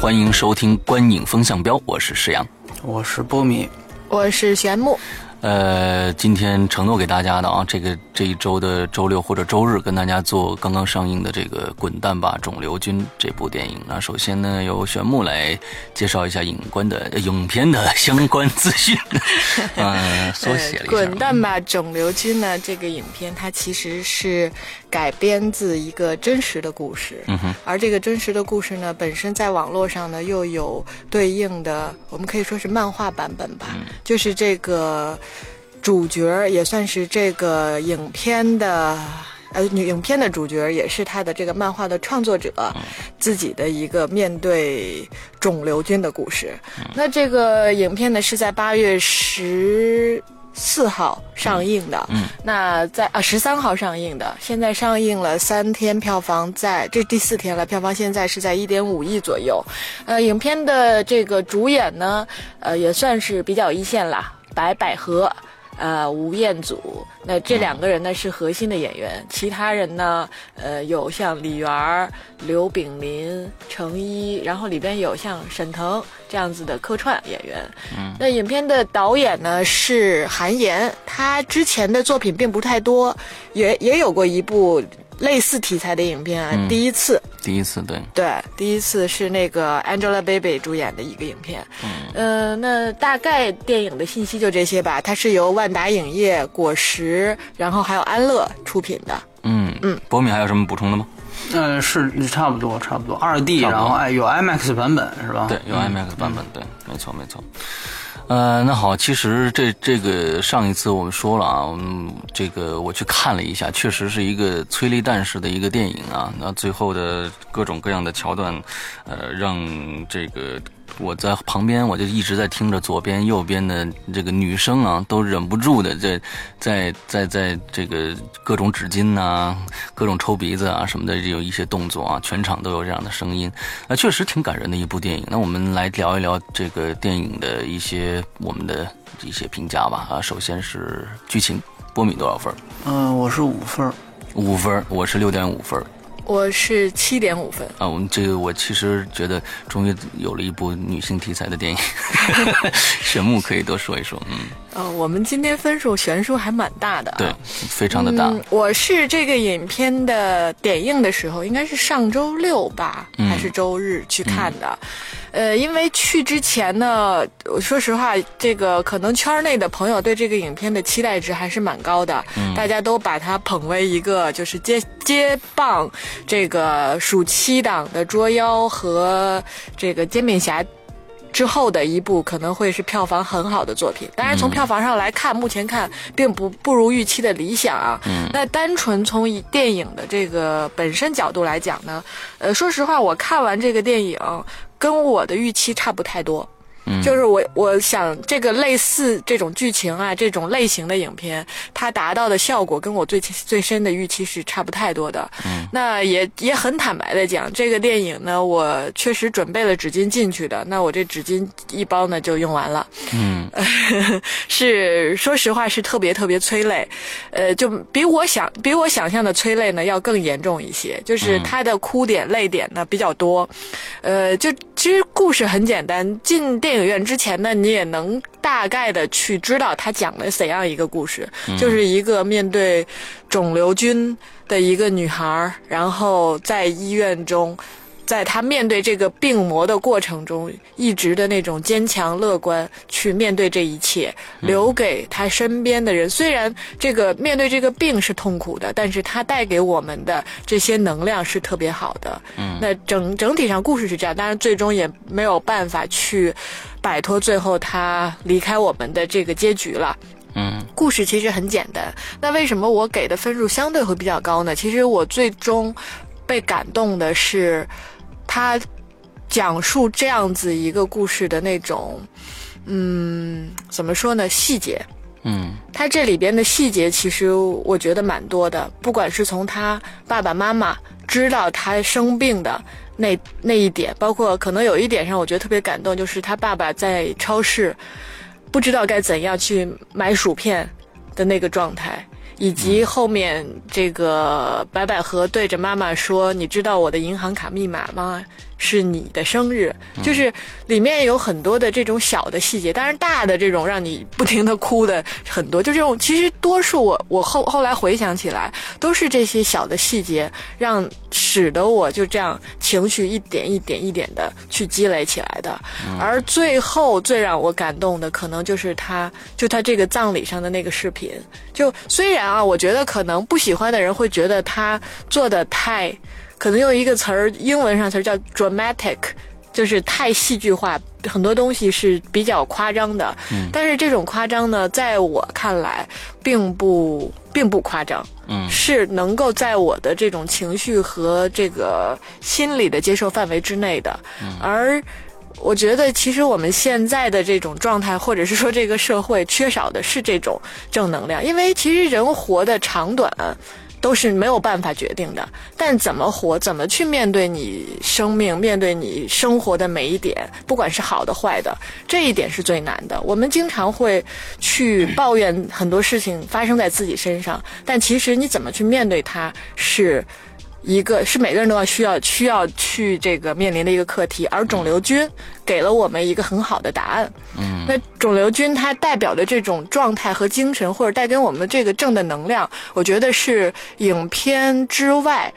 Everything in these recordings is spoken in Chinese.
欢迎收听《观影风向标》，我是石阳。我是波米，我是玄木。呃，今天承诺给大家的啊，这个这一周的周六或者周日，跟大家做刚刚上映的这个《滚蛋吧，肿瘤君》这部电影。那首先呢，由玄木来介绍一下影观的呃影片的相关资讯。嗯，缩写了一下。滚蛋吧，肿瘤君呢？这个影片它其实是改编自一个真实的故事，嗯哼，而这个真实的故事呢，本身在网络上呢又有对应的，我们可以说是漫画版本吧，就是这个主角也算是这个影片的。呃，女影片的主角也是他的这个漫画的创作者自己的一个面对肿瘤君的故事。那这个影片呢是在八月十四号上映的，嗯，那在啊十三号上映的，现在上映了三天，票房在这第四天了，票房现在是在一点五亿左右。呃，影片的这个主演呢，呃也算是比较一线啦，白百合。呃，吴彦祖，那这两个人呢是核心的演员，其他人呢，呃，有像李媛儿、刘炳林、程一，然后里边有像沈腾这样子的客串演员。嗯，那影片的导演呢是韩延，他之前的作品并不太多，也也有过一部类似题材的影片啊，第一次。第一次对，对，第一次是那个 Angelababy 主演的一个影片。嗯，呃，那大概电影的信息就这些吧。它是由万达影业、果实，然后还有安乐出品的。嗯嗯，博敏还有什么补充的吗？嗯，是差不多，差不多二 D，然后哎有 IMAX 版本是吧？对，有 IMAX 版本，对，没错没错。呃，那好，其实这这个上一次我们说了啊，我们这个我去看了一下，确实是一个催泪弹式的一个电影啊。那最后的各种各样的桥段，呃，让这个我在旁边我就一直在听着左边右边的这个女生啊，都忍不住的在在在在这个各种纸巾呐、各种抽鼻子啊什么的，有一些动作啊，全场都有这样的声音。那确实挺感人的一部电影。那我们来聊一聊这个电影的一些我们的一些评价吧。啊，首先是剧情，波米多少分？嗯、我是五分儿。五分，我是六点五分。我是七点五分。啊，我们这个我其实觉得终于有了一部女性题材的电影，玄木可以多说一说。嗯，呃，我们今天分数悬殊还蛮大的、啊。对，非常的大。嗯，我是这个影片的点映的时候，应该是上周六吧，嗯还是周日去看的。呃，因为去之前呢，我说实话，这个可能圈内的朋友对这个影片的期待值还是蛮高的，嗯大家都把它捧为一个就是接接棒这个暑期档的捉妖和这个煎饼侠。之后的一部可能会是票房很好的作品，当然从票房上来看，目前看并不不如预期的理想啊。嗯那单纯从以电影的这个本身角度来讲呢，呃，说实话，我看完这个电影跟我的预期差不太多。嗯。就是我我想这个类似这种剧情啊，这种类型的影片，它达到的效果跟我最最深的预期是差不太多的。嗯，那也也很坦白的讲，这个电影呢，我确实准备了纸巾进去的，那我这纸巾一包呢就用完了。嗯。是说实话是特别特别催泪，呃，就比我想比我想象的催泪呢要更严重一些，就是它的哭点泪点呢比较多，呃，就其实故事很简单，进电影院之前呢，你也能大概的去知道他讲了怎样一个故事，就是一个面对肿瘤君的一个女孩，然后在医院中。在他面对这个病魔的过程中，一直的那种坚强乐观去面对这一切，留给他身边的人。虽然这个面对这个病是痛苦的，但是他带给我们的这些能量是特别好的。嗯，那整整体上故事是这样，当然最终也没有办法去摆脱最后他离开我们的这个结局了。嗯故事其实很简单，那为什么我给的分数相对会比较高呢？其实我最终被感动的是，他讲述这样子一个故事的那种，嗯，怎么说呢？细节。嗯，他这里边的细节其实我觉得蛮多的，不管是从他爸爸妈妈知道他生病的那那一点，包括可能有一点上我觉得特别感动，就是他爸爸在超市不知道该怎样去买薯片的那个状态，以及后面这个白百合对着妈妈说：“你知道我的银行卡密码吗？”是你的生日，就是里面有很多的这种小的细节，当然大的这种让你不停的哭的很多，就这种其实多数我我后后来回想起来，都是这些小的细节让使得我就这样情绪一点一点一点的去积累起来的，而最后最让我感动的，可能就是他就他这个葬礼上的那个视频，就虽然啊，我觉得可能不喜欢的人会觉得他做的太。可能用一个词儿，英文上词儿叫 dramatic，就是太戏剧化，很多东西是比较夸张的。嗯，但是这种夸张呢，在我看来，并不并不夸张。嗯，是能够在我的这种情绪和这个心理的接受范围之内的。嗯，而我觉得，其实我们现在的这种状态，或者是说这个社会缺少的是这种正能量，因为其实人活的长短。都是没有办法决定的，但怎么活，怎么去面对你生命，面对你生活的每一点，不管是好的坏的，这一点是最难的。我们经常会去抱怨很多事情发生在自己身上，但其实你怎么去面对它，是。一个是每个人都要需要需要去这个面临的一个课题，而肿瘤君给了我们一个很好的答案。嗯，那肿瘤君它代表的这种状态和精神，或者带给我们的这个正的能量，我觉得是影片之外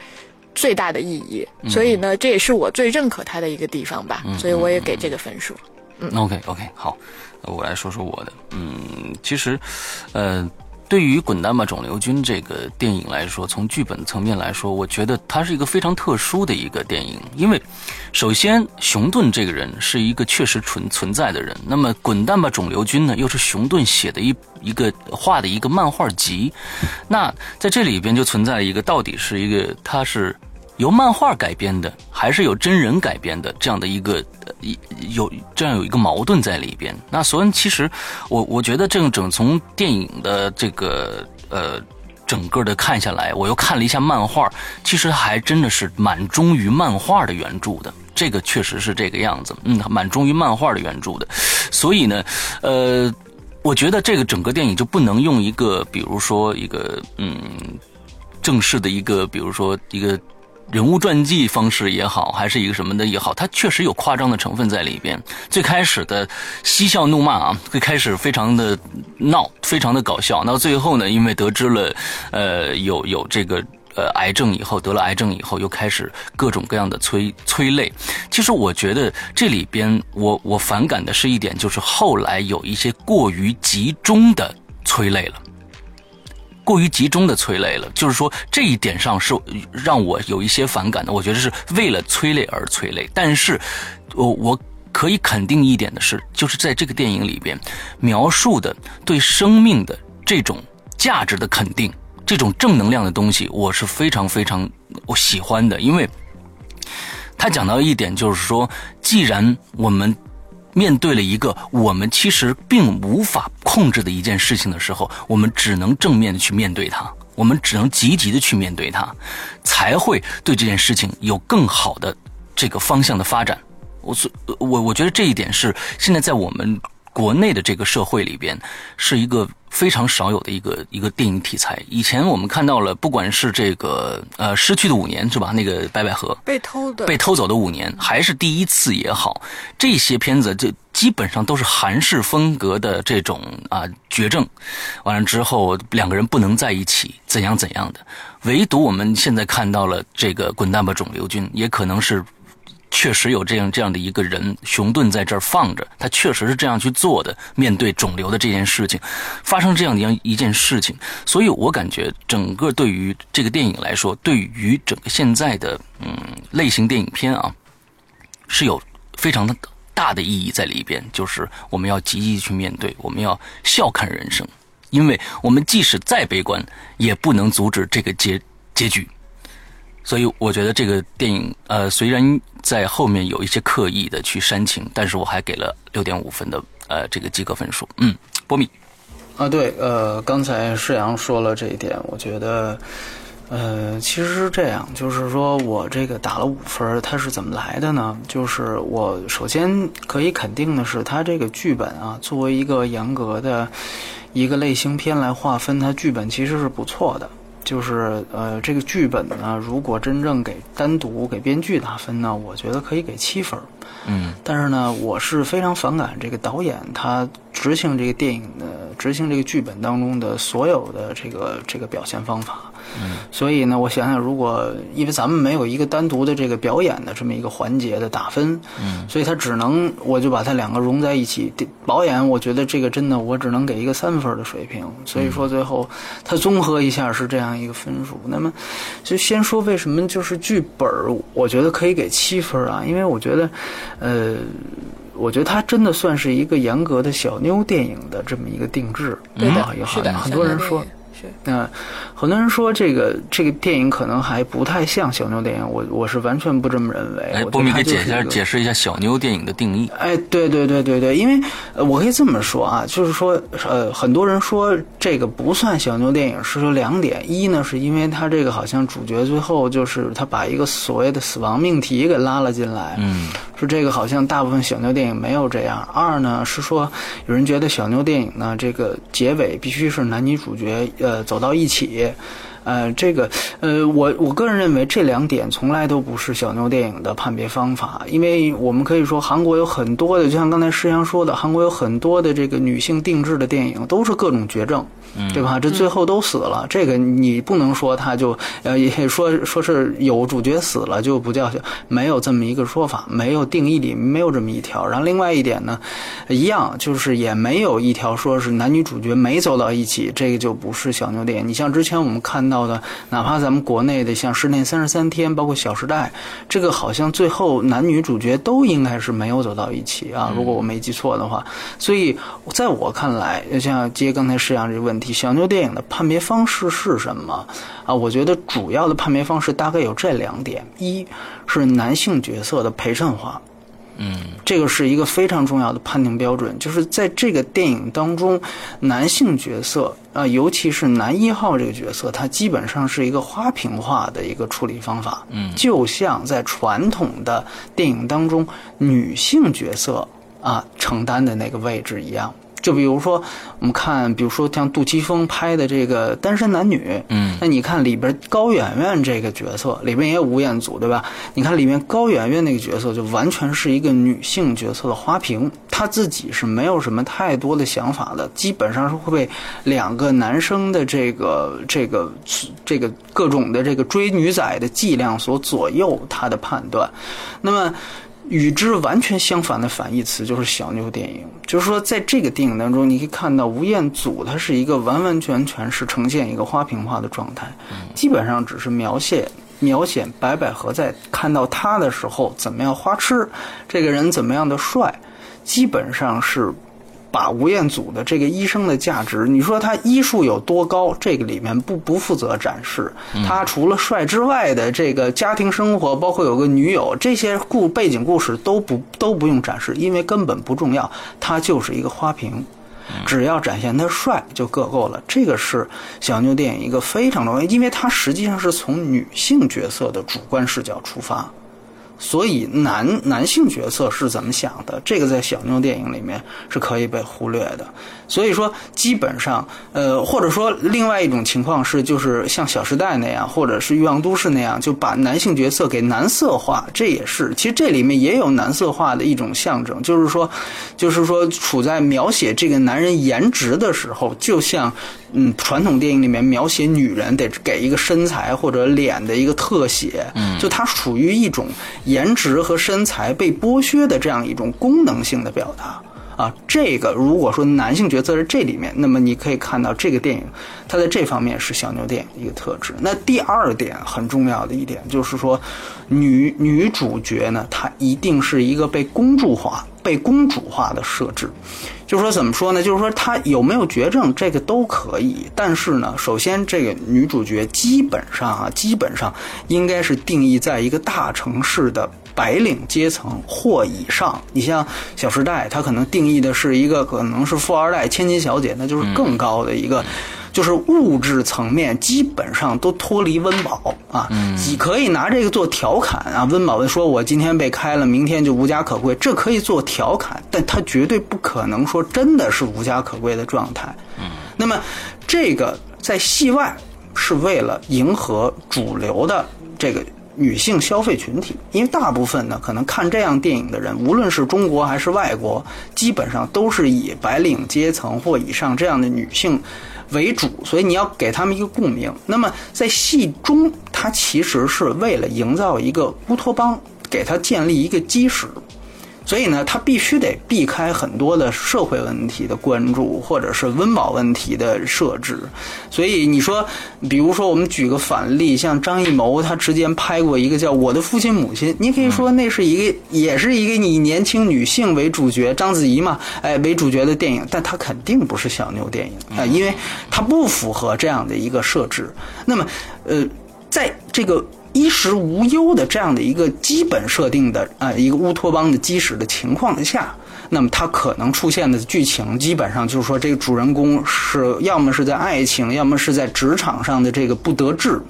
最大的意义。所以呢，这也是我最认可它的一个地方吧。所以我也给这个分数。嗯，OK OK，好，我来说说我的。嗯，其实，呃。对于《滚蛋吧，肿瘤君》这个电影来说，从剧本层面来说，我觉得它是一个非常特殊的一个电影。因为，首先，熊顿这个人是一个确实存存在的人。那么，《滚蛋吧，肿瘤君》呢，又是熊顿写的一一个画的一个漫画集。那在这里边就存在一个，到底是一个他是。由漫画改编的，还是有真人改编的这样的一个一有这样有一个矛盾在里边。那所以其实我我觉得这整从电影的这个呃整个的看下来，我又看了一下漫画，其实还真的是蛮忠于漫画的原著的。这个确实是这个样子，嗯，蛮忠于漫画的原著的。所以呢，呃，我觉得这个整个电影就不能用一个比如说一个嗯正式的一个比如说一个。人物传记方式也好，还是一个什么的也好，它确实有夸张的成分在里边。最开始的嬉笑怒骂啊，最开始非常的闹，非常的搞笑。到最后呢，因为得知了，呃，有有这个呃癌症以后，得了癌症以后，又开始各种各样的催催泪。其实我觉得这里边，我我反感的是一点，就是后来有一些过于集中的催泪了。过于集中的催泪了，就是说这一点上是让我有一些反感的。我觉得是为了催泪而催泪，但是，我我可以肯定一点的是，就是在这个电影里边描述的对生命的这种价值的肯定，这种正能量的东西，我是非常非常我喜欢的。因为他讲到一点，就是说，既然我们。面对了一个我们其实并无法控制的一件事情的时候，我们只能正面的去面对它，我们只能积极的去面对它，才会对这件事情有更好的这个方向的发展。我所我我觉得这一点是现在在我们。国内的这个社会里边，是一个非常少有的一个一个电影题材。以前我们看到了，不管是这个呃失去的五年是吧？那个白百合 被偷的被偷走的五年，还是第一次也好，这些片子就基本上都是韩式风格的这种啊绝症，完了之后两个人不能在一起，怎样怎样的。唯独我们现在看到了这个《滚蛋吧，肿瘤君》，也可能是。确实有这样这样的一个人，熊顿在这儿放着，他确实是这样去做的。面对肿瘤的这件事情，发生这样的样一件事情，所以我感觉整个对于这个电影来说，对于整个现在的嗯类型电影片啊，是有非常的大的意义在里边。就是我们要积极去面对，我们要笑看人生，因为我们即使再悲观，也不能阻止这个结结局。所以我觉得这个电影，呃，虽然在后面有一些刻意的去煽情，但是我还给了六点五分的呃这个及格分数。嗯，波米。啊，对，呃，刚才世阳说了这一点，我觉得，呃，其实是这样，就是说我这个打了五分，它是怎么来的呢？就是我首先可以肯定的是，它这个剧本啊，作为一个严格的一个类型片来划分，它剧本其实是不错的。就是呃，这个剧本呢，如果真正给单独给编剧打分呢，我觉得可以给七分。嗯，但是呢，我是非常反感这个导演他执行这个电影的执行这个剧本当中的所有的这个这个表现方法。嗯，所以呢，我想想，如果因为咱们没有一个单独的这个表演的这么一个环节的打分，嗯，所以他只能我就把它两个融在一起。导演，我觉得这个真的我只能给一个三分的水平。所以说最后他综合一下是这样一个分数。那么就先说为什么就是剧本我觉得可以给七分啊，因为我觉得。呃，我觉得它真的算是一个严格的小妞电影的这么一个定制，对吧？有很很多人说。嗯，很多人说这个这个电影可能还不太像小妞电影，我我是完全不这么认为。哎，波米给解一下解释一下小妞电影的定义。哎，对对对对对，因为我可以这么说啊，就是说呃，很多人说这个不算小妞电影，是说两点：一呢，是因为他这个好像主角最后就是他把一个所谓的死亡命题给拉了进来，嗯，说这个好像大部分小妞电影没有这样。二呢是说有人觉得小妞电影呢，这个结尾必须是男女主角呃。走到一起，呃，这个，呃，我我个人认为这两点从来都不是小妞电影的判别方法，因为我们可以说韩国有很多的，就像刚才施阳说的，韩国有很多的这个女性定制的电影，都是各种绝症。对吧？这最后都死了，这个你不能说他就呃，也说说是有主角死了就不叫没有这么一个说法，没有定义里没有这么一条。然后另外一点呢，一样就是也没有一条说是男女主角没走到一起，这个就不是小牛电影。你像之前我们看到的，哪怕咱们国内的像《失恋三十三天》，包括《小时代》，这个好像最后男女主角都应该是没有走到一起啊，如果我没记错的话。所以在我看来，像接刚才施阳这个问题。小妞电影的判别方式是什么啊？我觉得主要的判别方式大概有这两点：一是男性角色的陪衬化，嗯，这个是一个非常重要的判定标准。就是在这个电影当中，男性角色啊，尤其是男一号这个角色，他基本上是一个花瓶化的一个处理方法，嗯，就像在传统的电影当中，女性角色啊承担的那个位置一样。就比如说，我们看，比如说像杜琪峰拍的这个《单身男女》，嗯，那你看里边高圆圆这个角色，里边也有吴彦祖，对吧？你看里面高圆圆那个角色，就完全是一个女性角色的花瓶，她自己是没有什么太多的想法的，基本上是会被两个男生的这个这个这个各种的这个追女仔的伎俩所左右她的判断，那么。与之完全相反的反义词就是小妞电影，就是说，在这个电影当中，你可以看到吴彦祖他是一个完完全全是呈现一个花瓶化的状态，基本上只是描写描写白百合在看到他的时候怎么样花痴，这个人怎么样的帅，基本上是。把吴彦祖的这个医生的价值，你说他医术有多高？这个里面不不负责展示。他除了帅之外的这个家庭生活，包括有个女友，这些故背景故事都不都不用展示，因为根本不重要。他就是一个花瓶，只要展现他帅就够够了。这个是小妞电影一个非常重要，因为它实际上是从女性角色的主观视角出发。所以男男性角色是怎么想的？这个在小妞电影里面是可以被忽略的。所以说，基本上，呃，或者说另外一种情况是，就是像《小时代》那样，或者是《欲望都市》那样，就把男性角色给男色化。这也是，其实这里面也有男色化的一种象征，就是说，就是说，处在描写这个男人颜值的时候，就像，嗯，传统电影里面描写女人得给一个身材或者脸的一个特写，嗯，就它属于一种颜值和身材被剥削的这样一种功能性的表达。啊，这个如果说男性角色在这里面，那么你可以看到这个电影它在这方面是小妞电影的一个特质。那第二点很重要的一点就是说，女女主角呢，她一定是一个被公主化、被公主化的设置。就是说怎么说呢？就是说她有没有绝症，这个都可以。但是呢，首先这个女主角基本上啊，基本上应该是定义在一个大城市的白领阶层或以上。你像《小时代》，它可能定义的是一个可能是富二代、千金小姐，那就是更高的一个。就是物质层面基本上都脱离温饱啊，你可以拿这个做调侃啊。温饱说：“我今天被开了，明天就无家可归。”这可以做调侃，但他绝对不可能说真的是无家可归的状态。嗯，那么这个在戏外是为了迎合主流的这个女性消费群体，因为大部分呢可能看这样电影的人，无论是中国还是外国，基本上都是以白领阶层或以上这样的女性。为主，所以你要给他们一个共鸣。那么在戏中，它其实是为了营造一个乌托邦，给它建立一个基石。所以呢，他必须得避开很多的社会问题的关注，或者是温饱问题的设置。所以你说，比如说我们举个反例，像张艺谋，他之前拍过一个叫《我的父亲母亲》，你可以说那是一个，也是一个以年轻女性为主角，章子怡嘛，哎为主角的电影，但它肯定不是小妞电影啊，因为它不符合这样的一个设置。那么，呃，在这个。衣食无忧的这样的一个基本设定的啊，一个乌托邦的基石的情况下，那么它可能出现的剧情基本上就是说，这个主人公是要么是在爱情，要么是在职场上的这个不得志，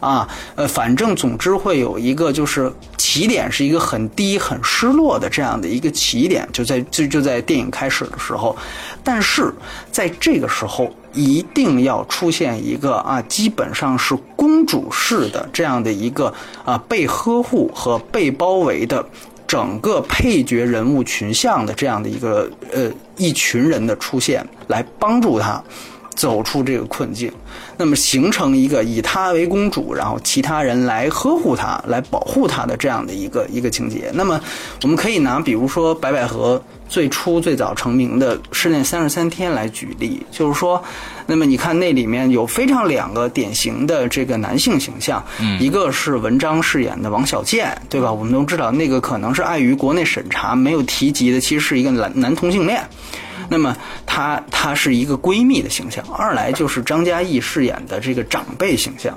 啊，呃，反正总之会有一个就是起点是一个很低、很失落的这样的一个起点，就在就就在电影开始的时候，但是在这个时候。一定要出现一个啊，基本上是公主式的这样的一个啊被呵护和被包围的整个配角人物群像的这样的一个呃一群人的出现，来帮助他走出这个困境。那么形成一个以她为公主，然后其他人来呵护她、来保护她的这样的一个一个情节。那么我们可以拿比如说白百合最初最早成名的《失恋三十三天》来举例，就是说，那么你看那里面有非常两个典型的这个男性形象，一个是文章饰演的王小贱，对吧？我们都知道那个可能是碍于国内审查没有提及的，其实是一个男男同性恋。那么，她她是一个闺蜜的形象。二来就是张嘉译饰演的这个长辈形象。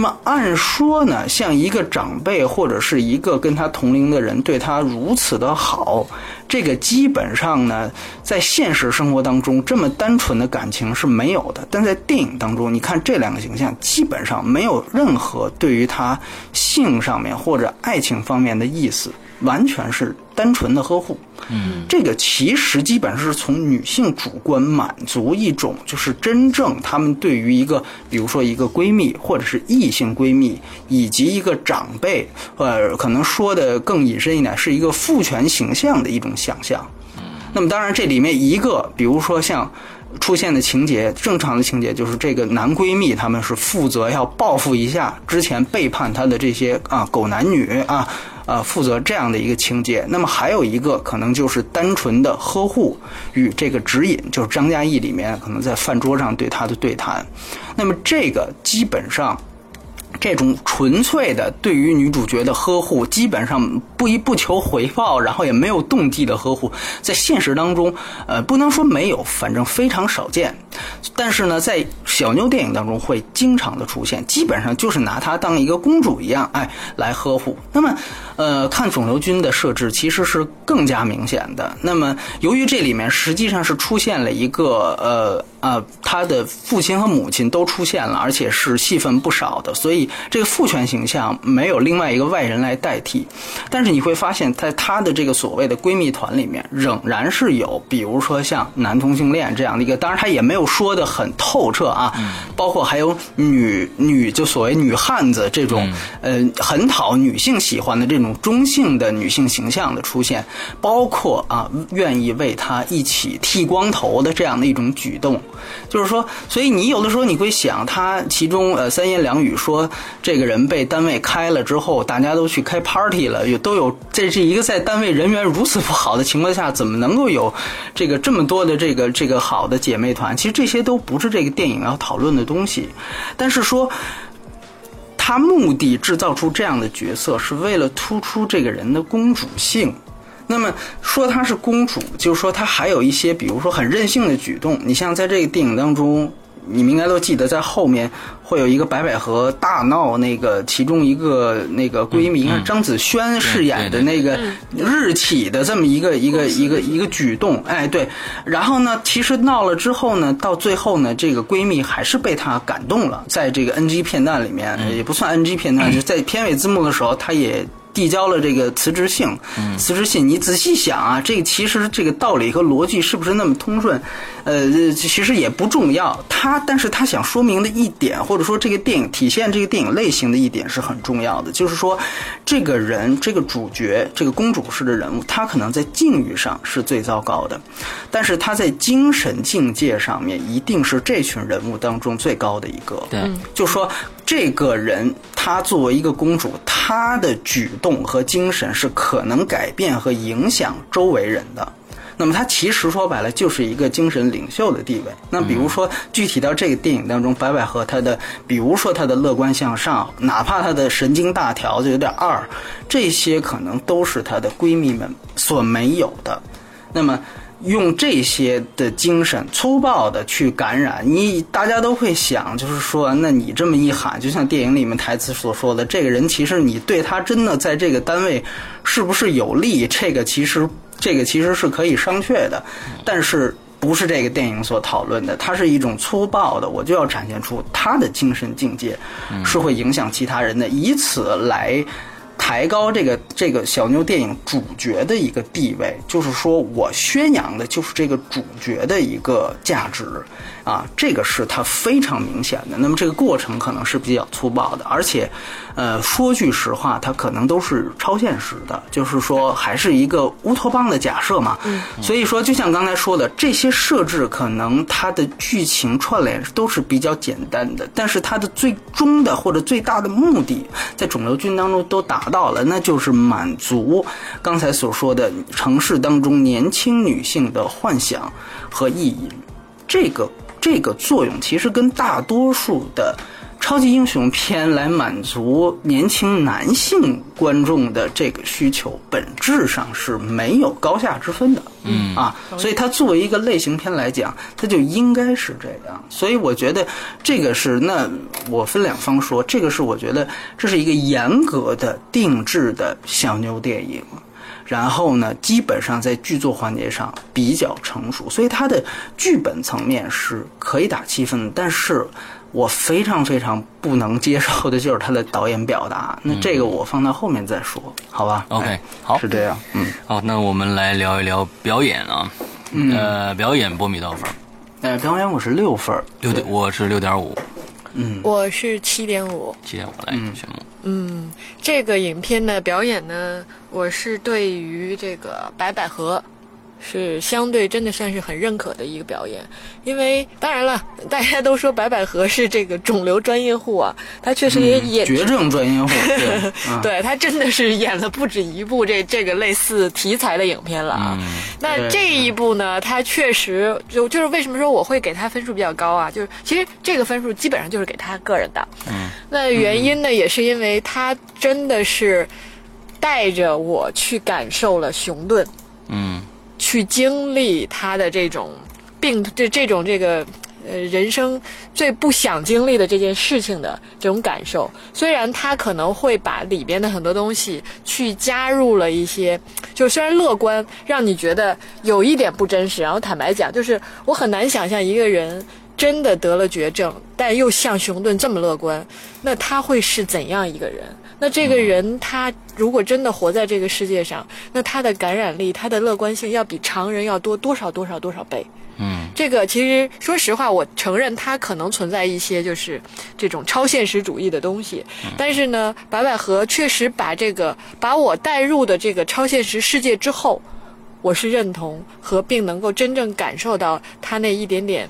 那么按说呢，像一个长辈或者是一个跟他同龄的人对他如此的好，这个基本上呢，在现实生活当中这么单纯的感情是没有的。但在电影当中，你看这两个形象基本上没有任何对于他性上面或者爱情方面的意思。完全是单纯的呵护，嗯，这个其实基本上是从女性主观满足一种，就是真正她们对于一个，比如说一个闺蜜或者是异性闺蜜，以及一个长辈，呃，可能说的更隐身一点，是一个父权形象的一种想象。嗯，那么当然这里面一个，比如说像出现的情节，正常的情节就是这个男闺蜜他们是负责要报复一下之前背叛她的这些啊狗男女啊。呃，负责这样的一个情节，那么还有一个可能就是单纯的呵护与这个指引，就是张嘉译里面可能在饭桌上对他的对谈，那么这个基本上。这种纯粹的对于女主角的呵护，基本上不一不求回报，然后也没有动机的呵护，在现实当中，呃，不能说没有，反正非常少见。但是呢，在小妞电影当中会经常的出现，基本上就是拿她当一个公主一样，哎，来呵护。那么，呃，看肿瘤君的设置其实是更加明显的。那么，由于这里面实际上是出现了一个，呃。啊，他的父亲和母亲都出现了，而且是戏份不少的，所以这个父权形象没有另外一个外人来代替。但是你会发现，在他的这个所谓的闺蜜团里面，仍然是有，比如说像男同性恋这样的一个，当然他也没有说的很透彻啊。包括还有女女，就所谓女汉子这种，呃，很讨女性喜欢的这种中性的女性形象的出现，包括啊，愿意为他一起剃光头的这样的一种举动。就是说，所以你有的时候你会想，他其中呃三言两语说这个人被单位开了之后，大家都去开 party 了，有都有这是一个在单位人缘如此不好的情况下，怎么能够有这个这么多的这个这个好的姐妹团？其实这些都不是这个电影要讨论的东西，但是说。他目的制造出这样的角色，是为了突出这个人的公主性。那么说她是公主，就是说她还有一些，比如说很任性的举动。你像在这个电影当中。你们应该都记得，在后面会有一个白百合大闹那个其中一个那个闺蜜，张子萱饰演的那个日企的这么一个一个一个一个举动，哎，对。然后呢，其实闹了之后呢，到最后呢，这个闺蜜还是被她感动了，在这个 NG 片段里面，也不算 NG 片段，就在片尾字幕的时候，她也。递交了这个辞职信，辞职信，你仔细想啊，这个其实这个道理和逻辑是不是那么通顺？呃，其实也不重要。他，但是他想说明的一点，或者说这个电影体现这个电影类型的一点是很重要的，就是说，这个人，这个主角，这个公主式的人物，他可能在境遇上是最糟糕的，但是他在精神境界上面一定是这群人物当中最高的一个。对，就说这个人，他作为一个公主，他的举动和精神是可能改变和影响周围人的。那么他其实说白了就是一个精神领袖的地位。那比如说具体到这个电影当中，白百合她的，比如说她的乐观向上，哪怕她的神经大条就有点二，这些可能都是她的闺蜜们所没有的。那么用这些的精神粗暴的去感染你，大家都会想，就是说，那你这么一喊，就像电影里面台词所说的，这个人其实你对他真的在这个单位是不是有利？这个其实。这个其实是可以商榷的，但是不是这个电影所讨论的。它是一种粗暴的，我就要展现出他的精神境界是会影响其他人的，以此来。抬高这个这个小妞电影主角的一个地位，就是说我宣扬的就是这个主角的一个价值，啊，这个是它非常明显的。那么这个过程可能是比较粗暴的，而且，呃，说句实话，它可能都是超现实的，就是说还是一个乌托邦的假设嘛。嗯。所以说，就像刚才说的，这些设置可能它的剧情串联都是比较简单的，但是它的最终的或者最大的目的，在肿瘤君当中都达。到了，那就是满足刚才所说的城市当中年轻女性的幻想和意义。这个这个作用其实跟大多数的。超级英雄片来满足年轻男性观众的这个需求，本质上是没有高下之分的。嗯啊，所以它作为一个类型片来讲，它就应该是这样。所以我觉得这个是那我分两方说，这个是我觉得这是一个严格的定制的小妞电影，然后呢，基本上在剧作环节上比较成熟，所以它的剧本层面是可以打气氛，但是。我非常非常不能接受的就是他的导演表达，那这个我放到后面再说，好吧？OK，好，是这样，嗯，好，那我们来聊一聊表演啊，嗯呃，表演波米多少分？呃，表演我是六分，六点，我是六点五，嗯，我是七点五，七点五来，嗯，这个影片的表演呢，我是对于这个白百合。是相对真的算是很认可的一个表演，因为当然了，大家都说白百合是这个肿瘤专业户啊，她确实也演绝症专业户，对她真的是演了不止一部这这个类似题材的影片了啊。那这一部呢，她确实就就是为什么说我会给她分数比较高啊？就是其实这个分数基本上就是给她个人的。嗯，那原因呢，也是因为她真的是带着我去感受了熊顿。嗯。去经历他的这种病，这这种这个呃人生最不想经历的这件事情的这种感受，虽然他可能会把里边的很多东西去加入了一些，就虽然乐观，让你觉得有一点不真实。然后坦白讲，就是我很难想象一个人真的得了绝症，但又像熊顿这么乐观，那他会是怎样一个人？那这个人他如果真的活在这个世界上，那他的感染力、他的乐观性要比常人要多多少多少多少倍？嗯，这个其实说实话，我承认他可能存在一些就是这种超现实主义的东西，但是呢，白百合确实把这个把我带入的这个超现实世界之后，我是认同和并能够真正感受到他那一点点。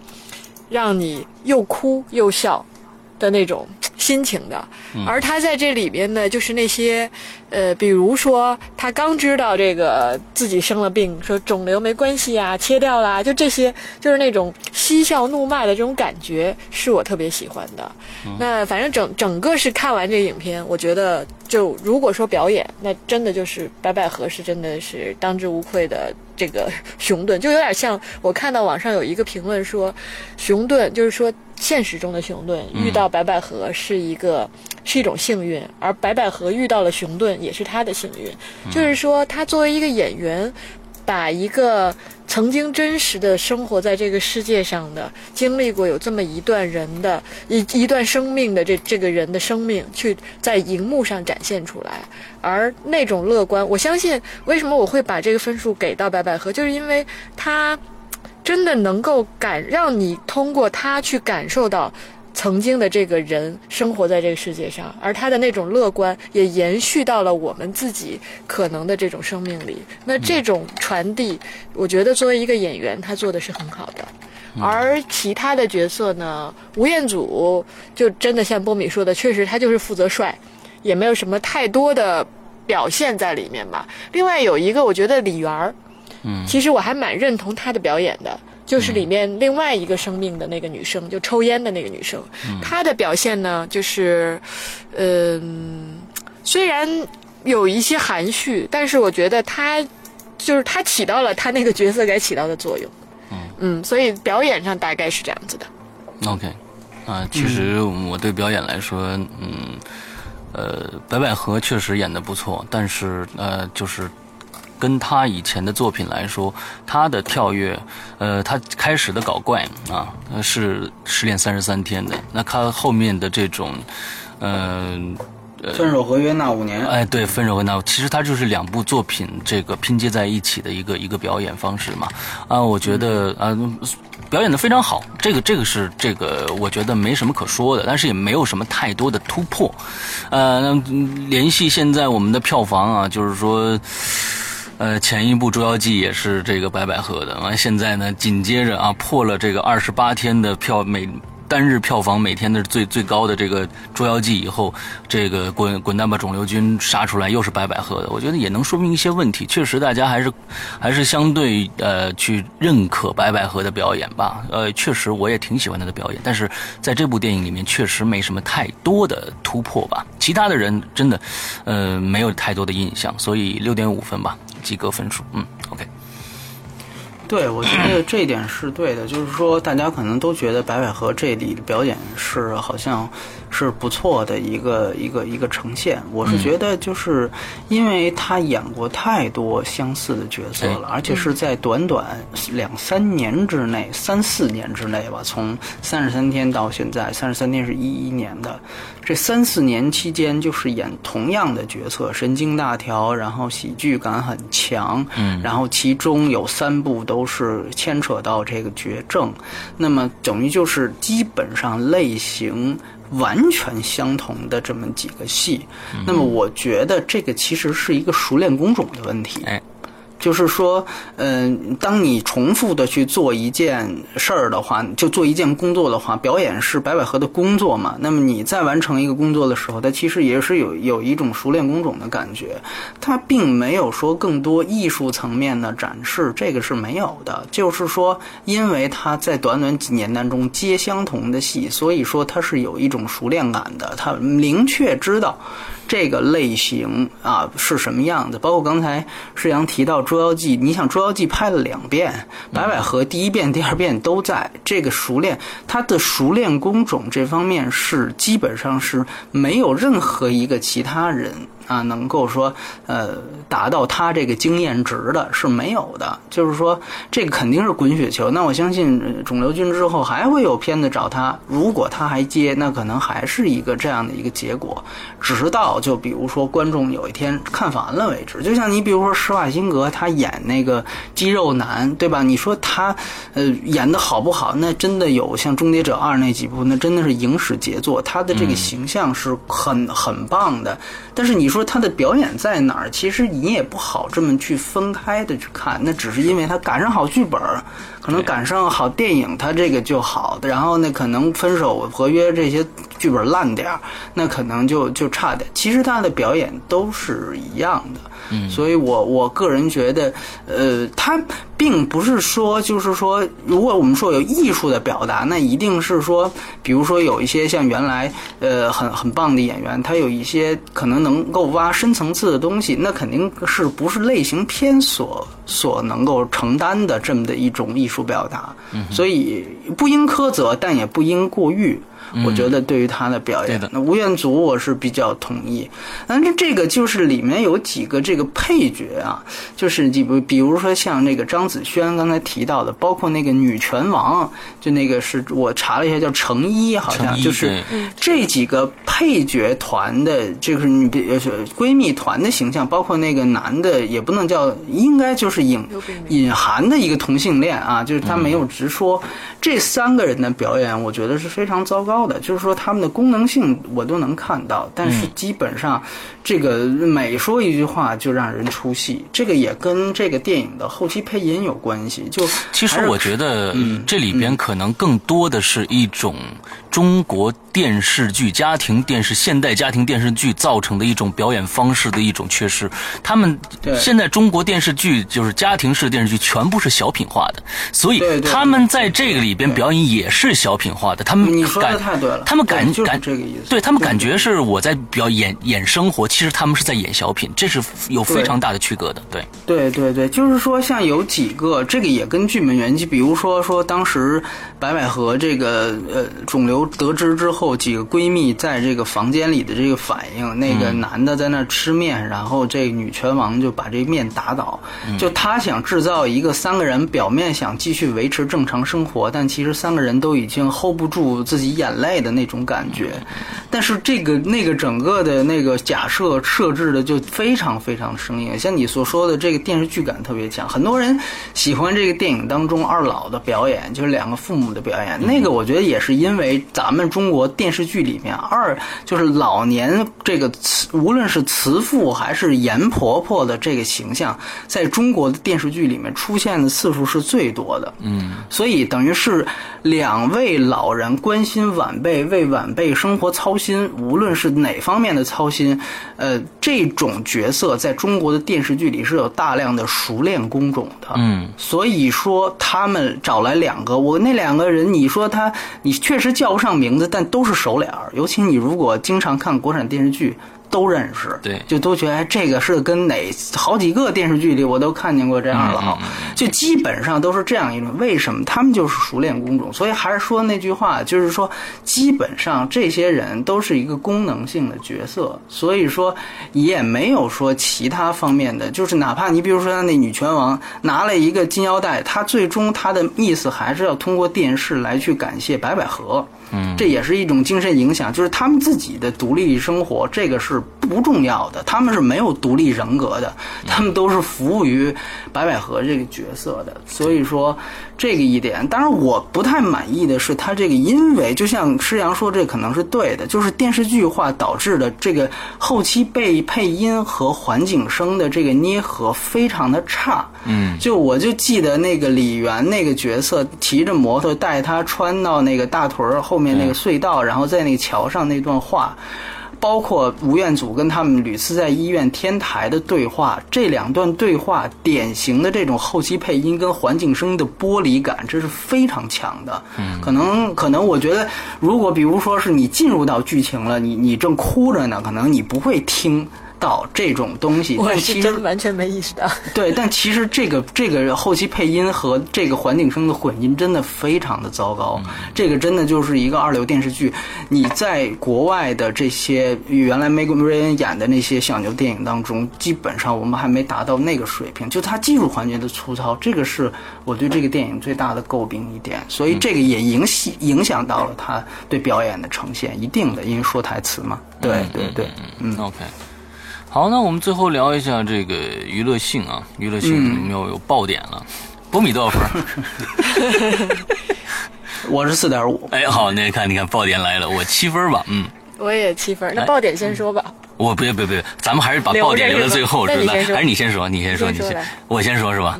让你又哭又笑的那种 心情的。而他在这里边呢，就是那些，呃，比如说他刚知道这个自己生了病，说肿瘤没关系啊，切掉啦，就这些，就是那种嬉笑怒骂的这种感觉，是我特别喜欢的。那反正整整个是看完这个影片，我觉得就如果说表演，那真的就是白百合是真的是当之无愧的这个熊顿，就有点像我看到网上有一个评论说，熊顿就是说现实中的熊顿遇到白百合是一个。是一种幸运，而白百合遇到了熊顿也是他的幸运。就是说，他作为一个演员，把一个曾经真实的生活在这个世界上的、经历过有这么一段人的一一段生命的这这个人的生命，去在荧幕上展现出来，而那种乐观，我相信为什么我会把这个分数给到白百合，就是因为她真的能够感让你通过他去感受到。曾经的这个人生活在这个世界上，而他的那种乐观也延续到了我们自己可能的这种生命里。那这种传递，我觉得作为一个演员，他做的是很好的。而其他的角色呢，吴彦祖就真的像波米说的，确实他就是负责帅，也没有什么太多的表现在里面吧。另外有一个，我觉得李媛儿，嗯，其实我还蛮认同他的表演的。就是里面另外一个生命的那个女生，就抽烟的那个女生，她的表现呢，就是，嗯，虽然有一些含蓄，但是我觉得她就是她起到了她那个角色该起到的作用。嗯嗯，所以表演上大概是这样子的。OK，啊，其实我对表演来说，嗯，呃，白百合确实演的不错，但是呃，就是。跟他以前的作品来说，他的跳跃，呃，他开始的搞怪啊，是失恋三十三天的。那他后面的这种，嗯，分手合约那五年，哎，对，分手合约那，其实他就是两部作品这个拼接在一起的一个一个表演方式嘛。啊，我觉得啊，表演的非常好，这个这个是这个，我觉得没什么可说的，但是也没有什么太多的突破。呃，联系现在我们的票房啊，就是说。呃，前一部《捉妖记》也是这个白百何的，完现在呢，紧接着啊破了这个二十八天的票每单日票房每天的最最高的这个《捉妖记》以后，这个滚滚蛋吧肿瘤君杀出来又是白百合的，我觉得也能说明一些问题。确实，大家还是还是相对呃去认可白百合的表演吧。呃，确实我也挺喜欢她的表演，但是在这部电影里面确实没什么太多的突破吧。其他的人真的呃没有太多的印象，所以六点五分吧。及格分数，嗯，OK，对，我觉得这一点是对的，就是说大家可能都觉得白百合这里的表演是好像。是不错的一个一个一个呈现，我是觉得就是因为他演过太多相似的角色了，而且是在短短两三年之内、三四年之内吧，从三十三天到现在，三十三天是一一年的，这三四年期间就是演同样的角色，神经大条，然后喜剧感很强，嗯，然后其中有三部都是牵扯到这个绝症，那么等于就是基本上类型。完全相同的这么几个戏，那么我觉得这个其实是一个熟练工种的问题。就是说，嗯，当你重复的去做一件事儿的话，就做一件工作的话，表演是白百合的工作嘛。那么你在完成一个工作的时候，它其实也是有有一种熟练工种的感觉。它并没有说更多艺术层面的展示，这个是没有的。就是说，因为他在短短几年当中接相同的戏，所以说他是有一种熟练感的。他明确知道。这个类型啊是什么样子？包括刚才世阳提到《捉妖记》，你想《捉妖记》拍了两遍，白百合第一遍、第二遍都在这个熟练，他的熟练工种这方面是基本上是没有任何一个其他人。啊，能够说，呃，达到他这个经验值的是没有的。就是说，这个肯定是滚雪球。那我相信肿瘤君之后还会有片子找他，如果他还接，那可能还是一个这样的一个结果。直到就比如说观众有一天看烦了为止。就像你比如说施瓦辛格他演那个肌肉男，对吧？你说他呃演的好不好？那真的有像《终结者二》那几部，那真的是影史杰作。他的这个形象是很很棒的。但是你说。说他的表演在哪儿，其实你也不好这么去分开的去看，那只是因为他赶上好剧本，可能赶上好电影，他这个就好。然后那，可能分手合约这些剧本烂点儿，那可能就就差点。其实他的表演都是一样的。嗯，所以我我个人觉得，呃，他并不是说，就是说，如果我们说有艺术的表达，那一定是说，比如说有一些像原来呃很很棒的演员，他有一些可能能够挖深层次的东西，那肯定是不是类型片所所能够承担的这么的一种艺术表达。嗯，所以不应苛责，但也不应过誉。我觉得对于他的表演，那吴彦祖我是比较同意。但是这个就是里面有几个这个配角啊，就是比比如说像那个张子萱刚才提到的，包括那个女拳王，就那个是我查了一下叫程一，好像就是这几个配角团的，就是你闺蜜团的形象，包括那个男的也不能叫，应该就是隐隐含的一个同性恋啊，就是他没有直说。这三个人的表演，我觉得是非常糟糕的。就是说，他们的功能性我都能看到，但是基本上，这个每说一句话就让人出戏。这个也跟这个电影的后期配音有关系。就其实我觉得，这里边可能更多的是一种中国电视剧、家庭电视、现代家庭电视剧造成的一种表演方式的一种缺失。他们现在中国电视剧就是家庭式电视剧，全部是小品化的，所以他们在这个里。边表演也是小品化的，他们你说的太对了，他们感感这个意思，对他们感觉是我在表演演生活，其实他们是在演小品，这是有非常大的区隔的，对，对对对，就是说像有几个，这个也跟剧本原机，比如说说当时白百合这个呃肿瘤得知之后，几个闺蜜在这个房间里的这个反应，那个男的在那吃面，然后这女拳王就把这面打倒，就他想制造一个三个人表面想继续维持正常生活，但但其实三个人都已经 hold 不住自己眼泪的那种感觉，但是这个那个整个的那个假设设置的就非常非常生硬，像你所说的这个电视剧感特别强，很多人喜欢这个电影当中二老的表演，就是两个父母的表演，那个我觉得也是因为咱们中国电视剧里面二就是老年这个慈，无论是慈父还是严婆婆的这个形象，在中国的电视剧里面出现的次数是最多的，嗯，所以等于是。是两位老人关心晚辈，为晚辈生活操心，无论是哪方面的操心，呃，这种角色在中国的电视剧里是有大量的熟练工种的。嗯，所以说他们找来两个，我那两个人，你说他，你确实叫不上名字，但都是熟脸儿。尤其你如果经常看国产电视剧。都认识，对，就都觉得这个是跟哪好几个电视剧里我都看见过这样的，就基本上都是这样一种。为什么他们就是熟练工种？所以还是说那句话，就是说基本上这些人都是一个功能性的角色，所以说也没有说其他方面的，就是哪怕你比如说那女拳王拿了一个金腰带，她最终她的意思还是要通过电视来去感谢白百合。嗯，这也是一种精神影响，就是他们自己的独立生活，这个是不重要的，他们是没有独立人格的，他们都是服务于白百合这个角色的，所以说。这个一点，当然我不太满意的是，他这个因为就像施阳说，这可能是对的，就是电视剧化导致的这个后期被配音和环境声的这个捏合非常的差。嗯，就我就记得那个李媛那个角色骑着摩托带他穿到那个大屯后面那个隧道，然后在那个桥上那段话。包括吴彦祖跟他们屡次在医院天台的对话，这两段对话典型的这种后期配音跟环境声的剥离感，这是非常强的。嗯，可能可能我觉得，如果比如说是你进入到剧情了，你你正哭着呢，可能你不会听。到这种东西，我是真完全没意识到。对，但其实这个这个后期配音和这个环境声的混音真的非常的糟糕。这个真的就是一个二流电视剧。你在国外的这些原来梅格瑞恩演的那些小牛电影当中，基本上我们还没达到那个水平。就它技术环节的粗糙，这个是我对这个电影最大的诟病一点。所以这个也影响影响到了他对表演的呈现，一定的，因为说台词嘛。对对对，嗯，OK。好，那我们最后聊一下这个娱乐性啊，娱乐性要有爆点了。波米多少分？我是四点五。哎，好，那看，你看爆点来了，我七分吧，嗯。我也七分，那爆点先说吧。我别别别，咱们还是把爆点留到最后，是吧？还是你先说，你先说，你先，我先说，是吧？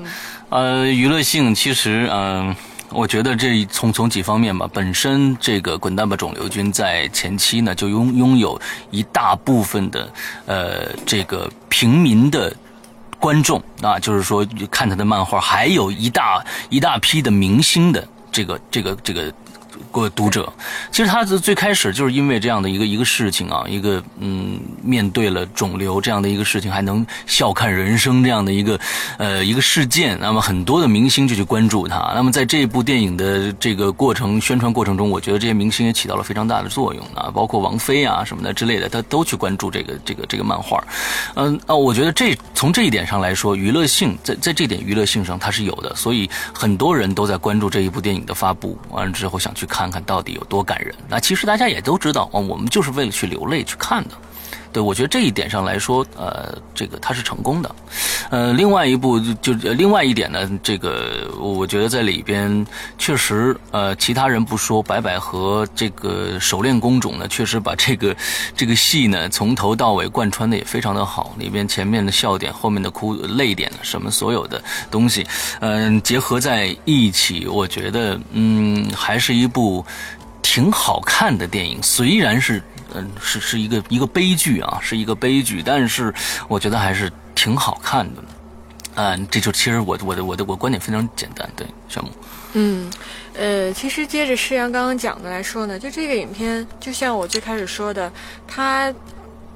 呃，娱乐性其实，嗯，我觉得这从从几方面吧，本身这个《滚蛋吧肿瘤君》在前期呢就拥拥有一大部分的呃这个平民的观众啊，就是说看他的漫画，还有一大一大批的明星的这个这个这个。过读者，其实他的最开始就是因为这样的一个一个事情啊，一个嗯，面对了肿瘤这样的一个事情，还能笑看人生这样的一个呃一个事件，那么很多的明星就去关注他。那么在这部电影的这个过程宣传过程中，我觉得这些明星也起到了非常大的作用啊，包括王菲啊什么的之类的，他都去关注这个这个这个漫画。嗯啊，我觉得这从这一点上来说，娱乐性在在这点娱乐性上它是有的，所以很多人都在关注这一部电影的发布，完了之后想去。看看看到底有多感人？那其实大家也都知道啊，我们就是为了去流泪去看的。对我觉得这一点上来说，呃，这个它是成功的。呃，另外一部就就另外一点呢，这个我觉得在里边确实，呃，其他人不说，白百合这个手链工种呢，确实把这个这个戏呢从头到尾贯穿的也非常的好。里边前面的笑点，后面的哭泪点，什么所有的东西，嗯，结合在一起，我觉得，嗯，还是一部挺好看的电影。虽然是。嗯，是是一个一个悲剧啊，是一个悲剧，但是我觉得还是挺好看的。嗯，这就其实我我的我的我观点非常简单，对，小木。嗯，呃，其实接着诗阳刚刚讲的来说呢，就这个影片，就像我最开始说的，它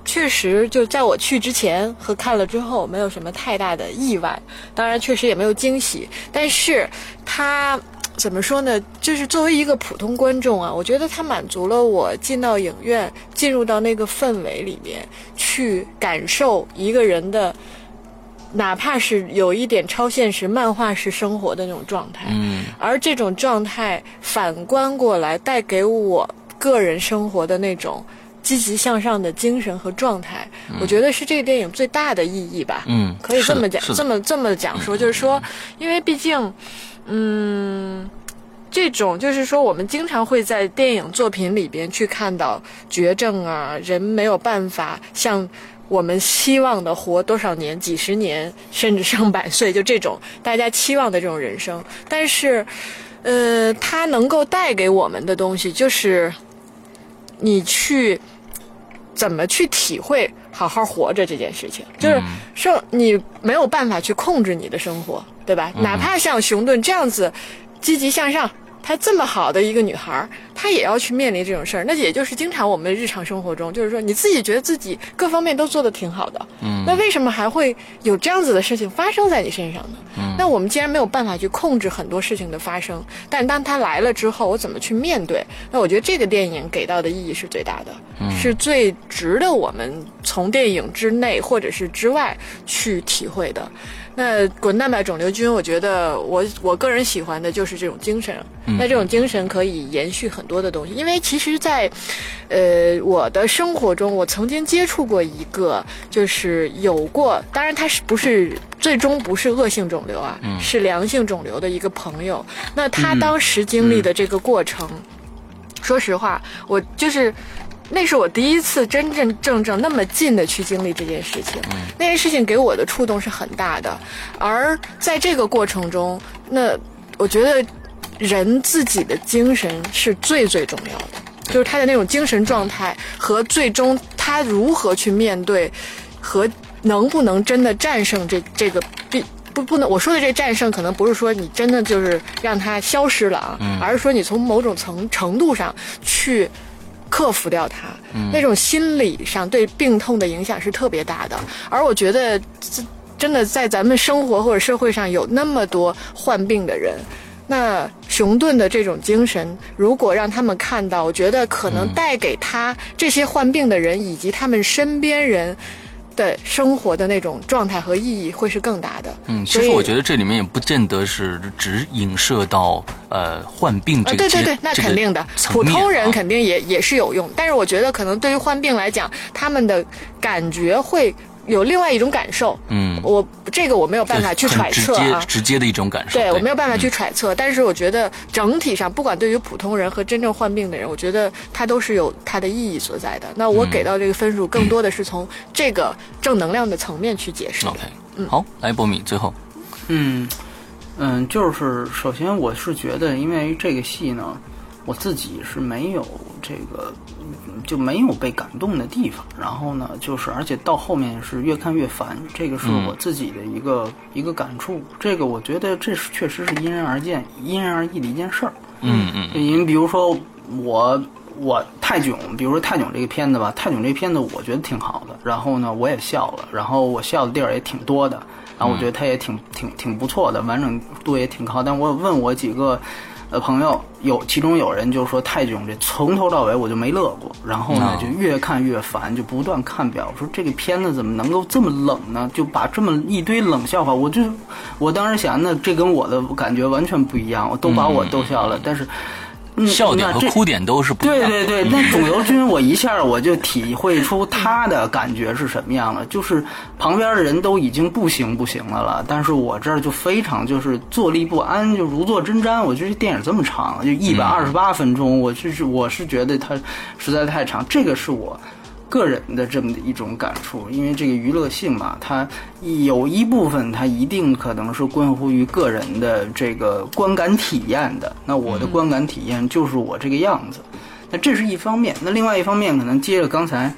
确实就在我去之前和看了之后没有什么太大的意外，当然确实也没有惊喜，但是它。怎么说呢？就是作为一个普通观众啊，我觉得它满足了我进到影院、进入到那个氛围里面去感受一个人的，哪怕是有一点超现实、漫画式生活的那种状态。嗯。而这种状态反观过来，带给我个人生活的那种积极向上的精神和状态，我觉得是这个电影最大的意义吧。嗯。可以这么讲，这么这么讲说，就是说，因为毕竟。嗯，这种就是说，我们经常会在电影作品里边去看到绝症啊，人没有办法像我们希望的活多少年、几十年，甚至上百岁，就这种大家期望的这种人生。但是，呃，它能够带给我们的东西，就是你去怎么去体会好好活着这件事情，就是说你没有办法去控制你的生活。对吧？哪怕像熊顿这样子积极向上，她这么好的一个女孩，她也要去面临这种事儿。那也就是经常我们日常生活中，就是说你自己觉得自己各方面都做得挺好的，嗯，那为什么还会有这样子的事情发生在你身上呢？嗯，那我们既然没有办法去控制很多事情的发生，但当它来了之后，我怎么去面对？那我觉得这个电影给到的意义是最大的，是最值得我们从电影之内或者是之外去体会的。那滚蛋吧肿瘤君，我觉得我我个人喜欢的就是这种精神。那这种精神可以延续很多的东西，因为其实，在呃我的生活中，我曾经接触过一个，就是有过，当然他是不是最终不是恶性肿瘤啊，是良性肿瘤的一个朋友。那他当时经历的这个过程，说实话，我就是。那是我第一次真真正正那么近的去经历这件事情，那件事情给我的触动是很大的。而在这个过程中，那我觉得人自己的精神是最最重要的，就是他的那种精神状态和最终他如何去面对，和能不能真的战胜这这个病不不能我说的这战胜，可能不是说你真的就是让它消失了啊，而是说你从某种层程度上去。克服掉它，那种心理上对病痛的影响是特别大的。而我觉得，真的在咱们生活或者社会上有那么多患病的人，那熊顿的这种精神，如果让他们看到，我觉得可能带给他这些患病的人以及他们身边人。的生活的那种状态和意义会是更大的。嗯，其实我觉得这里面也不见得是只影射到呃患病这个对对对，那肯定的，普通人肯定也也是有用。但是我觉得可能对于患病来讲，他们的感觉会有另外一种感受。嗯，我这个我没有办法去揣测直接啊。直接的一种感受。对我没有办法去揣测，但是我觉得整体上，不管对于普通人和真正患病的人，我觉得它都是有它的意义所在的。那我给到这个分数，更多的是从这个正能量的层面去解释。OK，嗯好，来波米，最后，嗯嗯，就是首先我是觉得，因为这个戏呢，我自己是没有这个嗯就没有被感动的地方。然后呢，就是而且到后面是越看越烦，这个是嗯我自己的一个、一个感触。这个我觉得这是确实是因人而见、因人而异的一件事儿。嗯嗯因为比如说我我泰囧，比如说泰囧这个片子吧，泰囧这个片子我觉得挺好的，然后呢我也笑了，然后我笑的地儿也挺多的，然后我觉得它也挺挺挺不错的，完整度也挺高。但我问我几个呃朋友，有其中有人就说泰囧这从头到尾我就没乐过，然后呢哦就越看越烦，就不断看表，说这个片子怎么能够这么冷呢？就把这么一堆冷笑话，我就我当时想，那这跟我的感觉完全不一样，我都把我逗笑了，但是。嗯笑点和哭点都是不一样的。对对对，那肿瘤君我一下我就体会出他的感觉是什么样了，就是旁边的人都已经不行不行的了，但是我这儿就非常就是坐立不安，就如坐针毡。我觉得这电影这么长，就一百二十八分钟，我就是我是觉得它实在太长，这个是我。个人的这么一种感触，因为这个娱乐性嘛，它有一部分它一定可能是关乎于个人的这个观感体验的。那我的观感体验就是我这个样子，那这是一方面。那另外一方面，可能接着刚才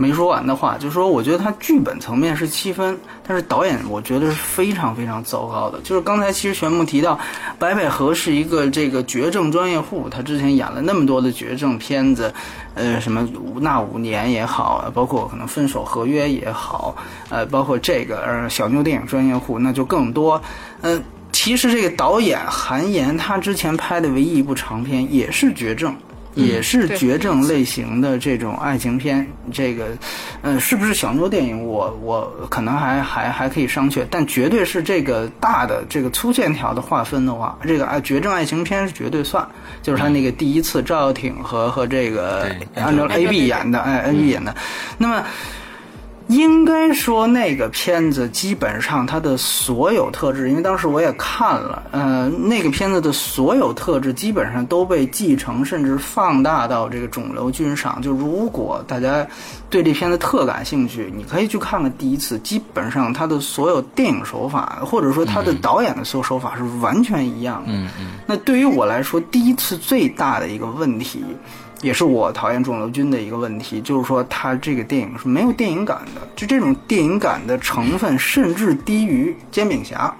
没说完的话，就是说，我觉得它剧本层面是七分，但是导演我觉得是非常非常糟糕的。就是刚才其实玄牧提到，白百合是一个这个绝症专业户，他之前演了那么多的绝症片子，呃，什么那五年也好，包括可能分手合约也好，呃，包括这个呃小妞电影专业户，那就更多，呃。其实这个导演韩延，他之前拍的唯一一部长片也是绝症，也是绝症类型的这种爱情片。这个，呃，是不是小妞电影我？我可能还还还可以商榷，但绝对是这个大的这个粗线条的划分的话，这个爱绝症爱情片是绝对算。就是他那个第一次赵又廷和和这个按照 A B 演的，哎，A B 演的，那么。应该说，那个片子基本上它的所有特质，因为当时我也看了，呃，那个片子的所有特质基本上都被继承甚至放大到这个肿瘤君上。就如果大家对这片子特感兴趣，你可以去看看第一次，基本上它的所有电影手法，或者说它的导演的所有手法是完全一样的。嗯嗯那对于我来说，第一次最大的一个问题，也是我讨厌肿瘤君的一个问题，就是说他这个电影是没有电影感的，就这种电影感的成分甚至低于《煎饼侠》。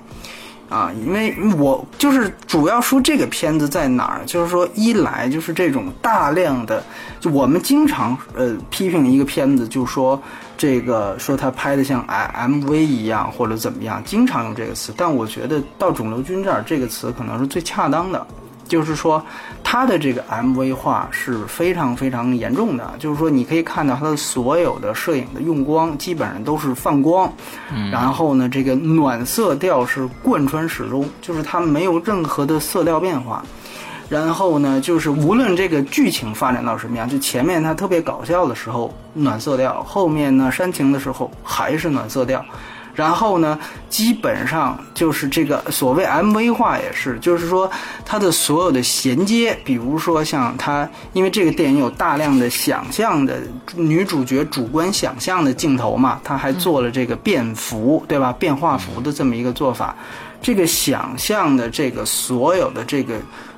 啊，因为我就是主要说这个片子在哪儿，就是说一来就是这种大量的，就我们经常呃批评一个片子，就说这个说他拍的像 M V 一样或者怎么样，经常用这个词，但我觉得到肿瘤君这儿，这个词可能是最恰当的。就是说，他的这个 MV 化是非常非常严重的。就是说，你可以看到他的所有的摄影的用光基本上都是泛光，然后呢，这个暖色调是贯穿始终，就是它没有任何的色调变化。然后呢，就是无论这个剧情发展到什么样，就前面它特别搞笑的时候暖色调，后面呢煽情的时候还是暖色调。然后呢，基本上就是这个所谓 MV 化也是，就是说它的所有的衔接，比如说像它，因为这个电影有大量的想象的女主角主观想象的镜头嘛，它还做了这个变幅，对吧？变化幅的这么一个做法，这个想象的这个所有的这个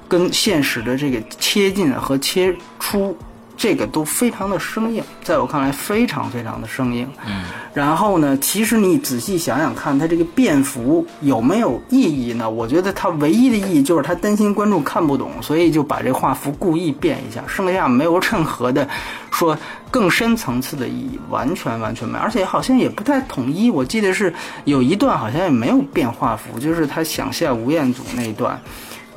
跟现实的这个切近和切出。这个都非常的生硬，在我看来非常非常的生硬。嗯，然后呢，其实你仔细想想看，他这个变幅有没有意义呢？我觉得他唯一的意义就是他担心观众看不懂，所以就把这画幅故意变一下，剩下没有任何的说更深层次的意义，完全完全没有，而且好像也不太统一。我记得是有一段好像也没有变画幅，就是他想下吴彦祖那一段。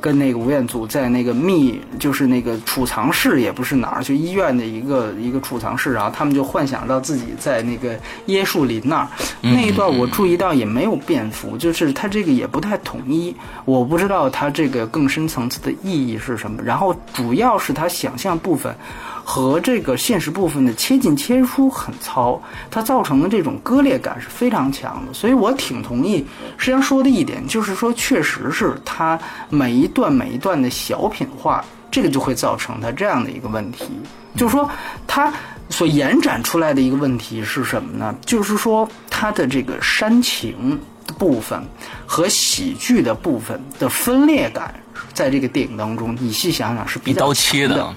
跟那个吴彦祖在那个密，就是那个储藏室，也不是哪儿，就医院的一个一个储藏室，然后他们就幻想到自己在那个椰树林那儿，那一段我注意到也没有变幅，就是它这个也不太统一，我不知道它这个更深层次的意义是什么。然后主要是它想象部分和这个现实部分的切进切出很糙，它造成的这种割裂感是非常强的。所以我挺同意实际上说的一点，就是说确实是它每一段每一段的小品化，这个就会造成它这样的一个问题，就是说它。所延展出来的一个问题是什么呢？就是说，它的这个煽情的部分和喜剧的部分的分裂感，在这个电影当中，你细想想是比较切的，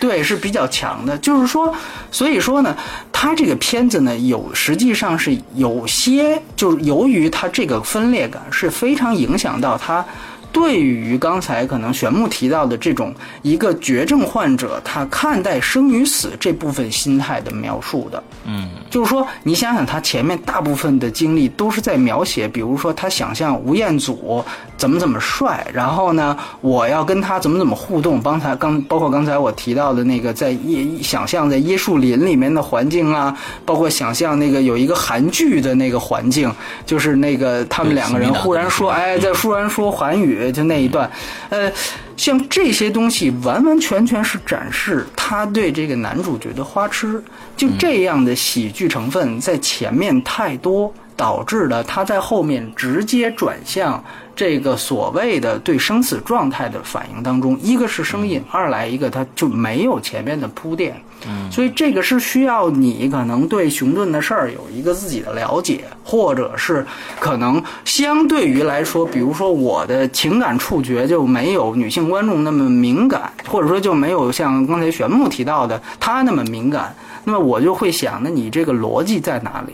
对，是比较强的。就是说，所以说呢，他这个片子呢，有实际上是有些，就是由于他这个分裂感是非常影响到他。对于刚才可能玄牧提到的这种一个绝症患者，他看待生与死这部分心态的描述的，嗯，就是说，你想想他前面大部分的经历都是在描写，比如说他想象吴彦祖怎么怎么帅，然后呢，我要跟他怎么怎么互动。刚才刚包括刚才我提到的那个在椰想象在椰树林里面的环境啊，包括想象那个有一个韩剧的那个环境，就是那个他们两个人忽然说，哎，在忽然说韩语。就那一段，呃，像这些东西完完全全是展示他对这个男主角的花痴，就这样的喜剧成分在前面太多，导致了他在后面直接转向。这个所谓的对生死状态的反应当中，一个是声音，二来一个他就没有前面的铺垫，嗯，所以这个是需要你可能对熊顿的事儿有一个自己的了解，或者是可能相对于来说，比如说我的情感触觉就没有女性观众那么敏感，或者说就没有像刚才玄牧提到的他那么敏感，那么我就会想，那你这个逻辑在哪里？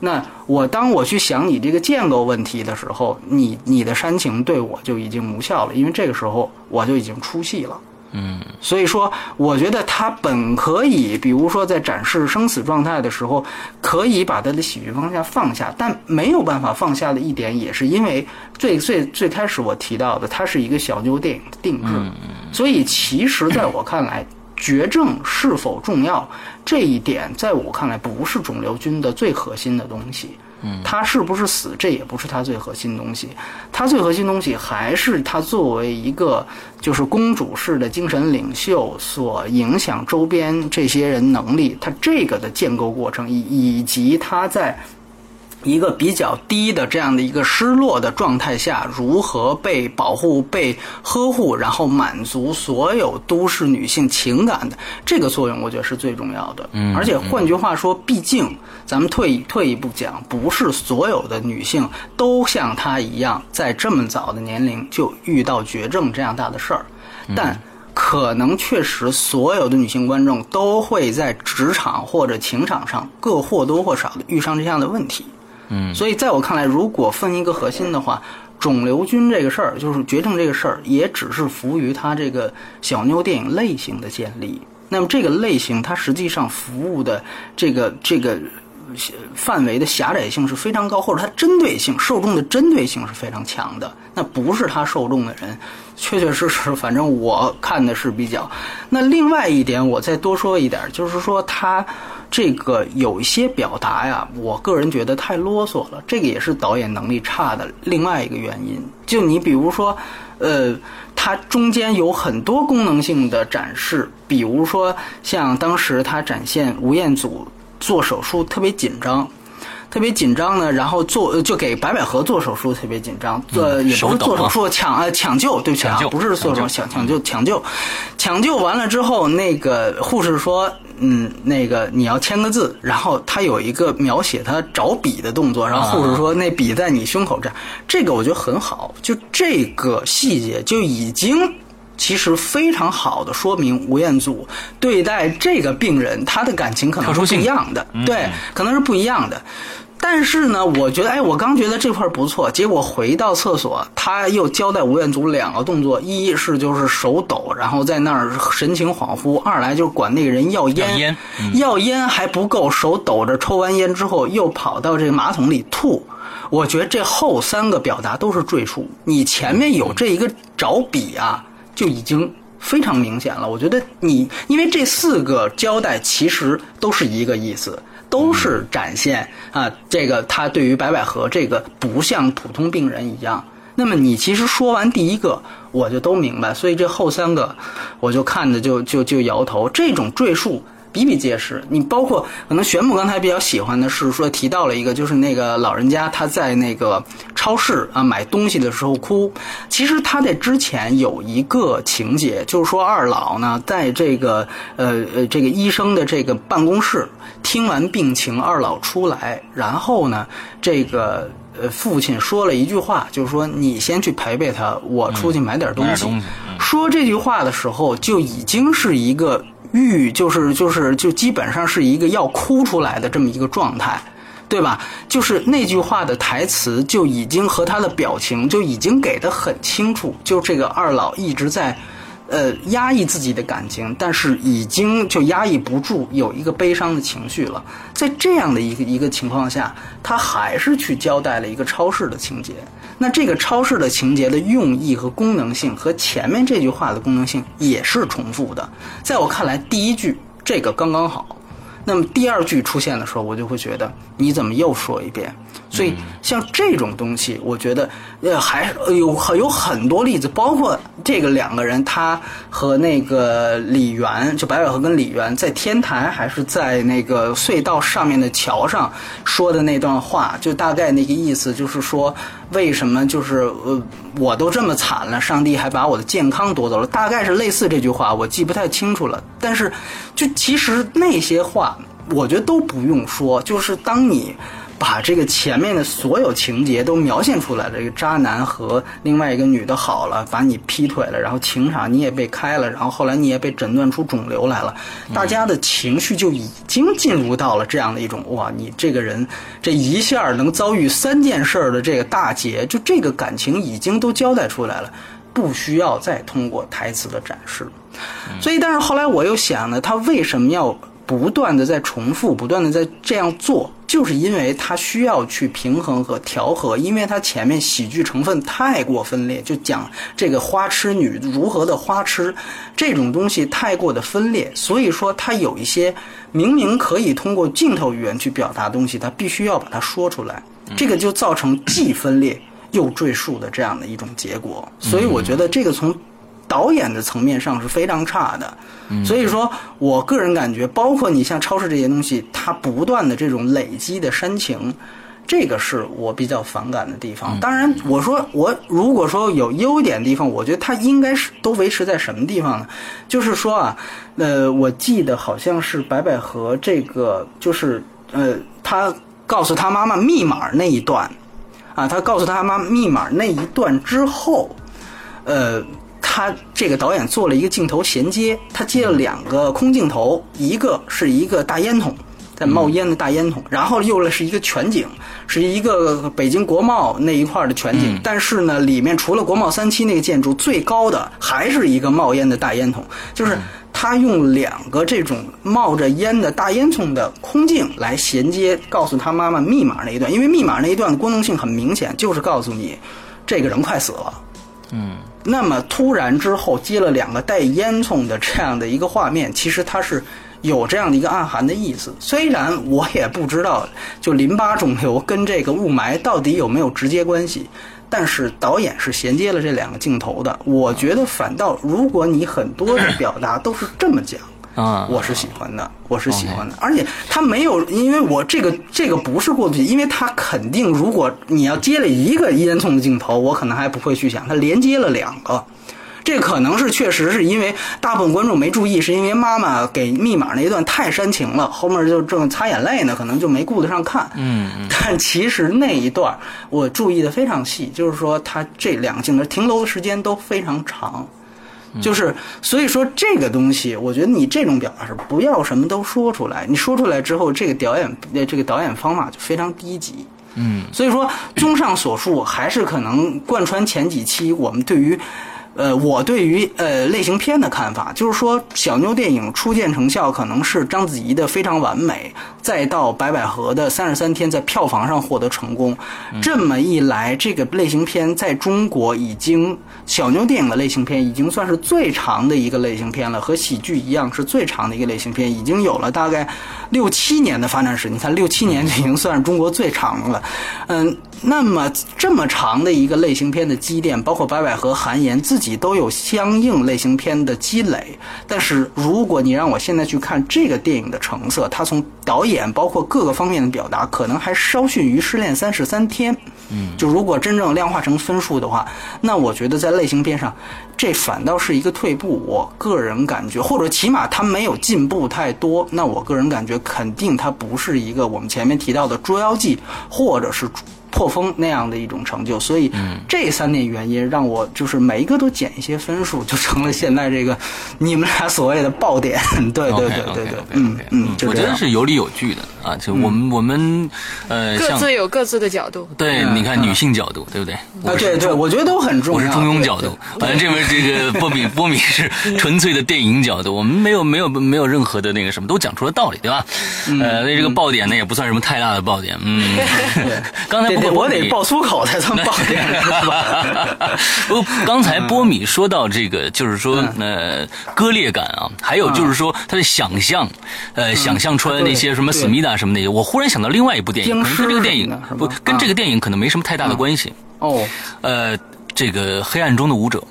那我当我去想你这个建构问题的时候，你你的煽情对我就已经无效了，因为这个时候我就已经出戏了。嗯，所以说，我觉得他本可以，比如说在展示生死状态的时候，可以把他的喜剧方向放下，但没有办法放下的一点，也是因为最最最开始我提到的，它是一个小妞电影的定制，所以其实在我看来。绝症是否重要？这一点在我看来不是肿瘤君的最核心的东西。嗯，他是不是死，这也不是他最核心的东西。他最核心东西还是他作为一个就是公主式的精神领袖所影响周边这些人能力，他这个的建构过程以以及他在。一个比较低的这样的一个失落的状态下，如何被保护、被呵护，然后满足所有都市女性情感的这个作用，我觉得是最重要的。嗯，而且换句话说，毕竟咱们退退一步讲，不是所有的女性都像她一样，在这么早的年龄就遇到绝症这样大的事儿，但可能确实所有的女性观众都会在职场或者情场上各或多或少的遇上这样的问题。嗯，所以在我看来，如果分一个核心的话，肿瘤君这个事儿，就是绝症这个事儿，也只是服务于它这个小妞电影类型的建立。那么这个类型，它实际上服务的这个这个范围的狭窄性是非常高，或者它针对性、受众的针对性是非常强的。那不是他受众的人，确确实实，反正我看的是比较。那另外一点，我再多说一点，就是说他。这个有一些表达呀，我个人觉得太啰嗦了。这个也是导演能力差的另外一个原因。就你比如说，呃，它中间有很多功能性的展示，比如说像当时他展现吴彦祖做手术特别紧张。特别紧张呢，然后做就给白百合做手术特别紧张，做也不是做手术抢呃抢救，对不起啊，不是做手术抢抢救抢救，抢救完了之后，那个护士说，嗯，那个你要签个字，然后他有一个描写他找笔的动作，然后护士说那笔在你胸口这样，这个我觉得很好，就这个细节就已经其实非常好的说明吴彦祖对待这个病人他的感情可能是不一样的，对，可能是不一样的。但是呢，我觉得，哎，我刚觉得这块不错，结果回到厕所，他又交代吴彦祖两个动作：一是就是手抖，然后在那儿神情恍惚；二来就是管那个人要烟，要烟还不够，手抖着抽完烟之后又跑到这个马桶里吐。我觉得这后三个表达都是赘述，你前面有这一个找笔啊，就已经非常明显了。我觉得你因为这四个交代其实都是一个意思。都是展现啊，这个他对于白百合这个不像普通病人一样，那么你其实说完第一个，我就都明白，所以这后三个我就看着就就就摇头。这种赘述比比皆是。你包括可能玄母刚才比较喜欢的是说提到了一个，就是那个老人家他在那个超市啊买东西的时候哭。其实他在之前有一个情节，就是说二老呢在这个呃呃这个医生的这个办公室听完病情，二老出来，然后呢这个。呃，父亲说了一句话，就是说你先去陪陪他，我出去买点东西。说这句话的时候，就已经是一个欲，就是就是就基本上是一个要哭出来的这么一个状态，对吧？就是那句话的台词就已经和他的表情就已经给的很清楚，就这个二老一直在。呃，压抑自己的感情，但是已经就压抑不住，有一个悲伤的情绪了。在这样的一个一个情况下，他还是去交代了一个超市的情节。那这个超市的情节的用意和功能性，和前面这句话的功能性也是重复的。在我看来，第一句这个刚刚好。那么第二句出现的时候，我就会觉得你怎么又说一遍？所以像这种东西，我觉得呃还有很有很多例子，包括这个两个人，他和那个李元，就白百合跟李元在天台还是在那个隧道上面的桥上说的那段话，就大概那个意思就是说，为什么就是呃我都这么惨了，上帝还把我的健康夺走了？大概是类似这句话，我记不太清楚了。但是就其实那些话。我觉得都不用说，就是当你把这个前面的所有情节都描现出来了，这个渣男和另外一个女的好了，把你劈腿了，然后情场你也被开了，然后后来你也被诊断出肿瘤来了，大家的情绪就已经进入到了这样的一种哇，你这个人这一下能遭遇三件事的这个大劫，就这个感情已经都交代出来了，不需要再通过台词的展示。所以，但是后来我又想呢，他为什么要？不断的在重复，不断的在这样做，就是因为他需要去平衡和调和，因为他前面喜剧成分太过分裂，就讲这个花痴女如何的花痴，这种东西太过的分裂，所以说他有一些明明可以通过镜头语言去表达东西，他必须要把它说出来，这个就造成既分裂又赘述的这样的一种结果，所以我觉得这个从。导演的层面上是非常差的，所以说我个人感觉，包括你像超市这些东西，它不断的这种累积的煽情，这个是我比较反感的地方。当然，我说我如果说有优点的地方，我觉得它应该是都维持在什么地方呢？就是说啊，呃，我记得好像是白百合这个，就是呃，他告诉他妈妈密码那一段，啊，他告诉他妈密码那一段之后，呃。他这个导演做了一个镜头衔接，他接了两个空镜头，一个是一个大烟筒在冒烟的大烟筒，然后又是一个全景，是一个北京国贸那一块的全景。但是呢，里面除了国贸三期那个建筑最高的，还是一个冒烟的大烟筒。就是他用两个这种冒着烟的大烟囱的空镜来衔接，告诉他妈妈密码那一段。因为密码那一段的功能性很明显，就是告诉你这个人快死了。嗯。那么突然之后接了两个带烟囱的这样的一个画面，其实它是有这样的一个暗含的意思。虽然我也不知道，就淋巴肿瘤跟这个雾霾到底有没有直接关系，但是导演是衔接了这两个镜头的。我觉得反倒，如果你很多的表达都是这么讲。啊，我是喜欢的，我是喜欢的，而且他没有，因为我这个这个不是过渡期，因为他肯定，如果你要接了一个烟囱的镜头，我可能还不会去想，他连接了两个，这可能是确实是因为大部分观众没注意，是因为妈妈给密码那一段太煽情了，后面就正擦眼泪呢，可能就没顾得上看。嗯，但其实那一段我注意的非常细，就是说他这两个镜头停留的时间都非常长。就是，所以说这个东西，我觉得你这种表达是不要什么都说出来。你说出来之后，这个导演这个导演方法就非常低级。嗯，所以说，综上所述，还是可能贯穿前几期我们对于，呃，我对于呃类型片的看法，就是说小妞电影初见成效可能是章子怡的非常完美。再到白百合的三十三天在票房上获得成功，这么一来，这个类型片在中国已经小妞电影的类型片已经算是最长的一个类型片了，和喜剧一样是最长的一个类型片，已经有了大概六七年的发展史。你看，六七年就已经算是中国最长了。嗯，那么这么长的一个类型片的积淀，包括白百合、韩延自己都有相应类型片的积累。但是如果你让我现在去看这个电影的成色，它从导演包括各个方面的表达，可能还稍逊于《失恋三十三天》。嗯，就如果真正量化成分数的话，那我觉得在类型片上，这反倒是一个退步。我个人感觉，或者起码它没有进步太多。那我个人感觉，肯定它不是一个我们前面提到的《捉妖记》或者是。破风那样的一种成就，所以这三点原因让我就是每一个都减一些分数，就成了现在这个 你们俩所谓的爆点。对对对对对，嗯嗯，我觉得是有理有据的啊。就我们我们呃，各自有各自的角度。对，你看女性角度，对不对？啊，对对，我觉得都很重要。我是中庸角度，反正这边这个波米波米是纯粹的电影角度，我们没有没有没有任何的那个什么，都讲出了道理，对吧？呃，那这个爆点呢，也不算什么太大的爆点。嗯，刚才。我得爆粗口才算爆点，是吧？不，刚才波米说到这个，就是说，呃，割裂感啊，还有就是说他的想象，呃，想象出来那些什么思密达什么那些，我忽然想到另外一部电影，可能跟这个电影不跟这个电影可能没什么太大的关系。哦，呃，这个黑暗中的舞者。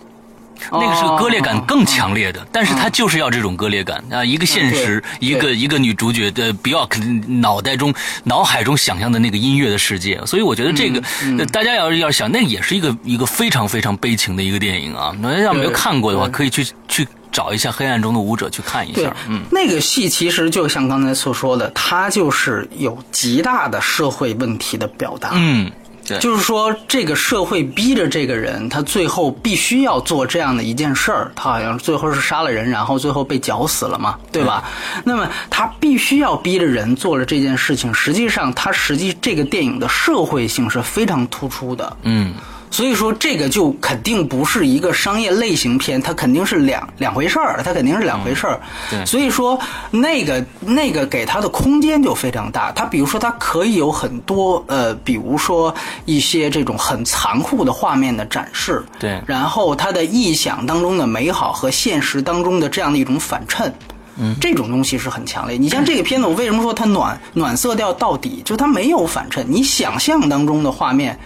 那个是个割裂感更强烈的，但是他就是要这种割裂感啊！一个现实，一个一个女主角的比奥克脑袋中、脑海中想象的那个音乐的世界，所以我觉得这个大家要要想，那也是一个一个非常非常悲情的一个电影啊！那要没有看过的话，可以去去找一下《黑暗中的舞者》去看一下。嗯，那个戏其实就像刚才所说的，它就是有极大的社会问题的表达。嗯。就是说，这个社会逼着这个人，他最后必须要做这样的一件事儿。他好像最后是杀了人，然后最后被绞死了嘛，对吧？那么他必须要逼着人做了这件事情。实际上，他实际这个电影的社会性是非常突出的。嗯。所以说，这个就肯定不是一个商业类型片，它肯定是两两回事儿，它肯定是两回事儿。对，所以说那个那个给它的空间就非常大。它比如说，它可以有很多呃，比如说一些这种很残酷的画面的展示。对，然后他的臆想当中的美好和现实当中的这样的一种反衬，嗯，这种东西是很强烈。你像这个片子，我为什么说它暖暖色调到底？就它没有反衬，你想象当中的画面。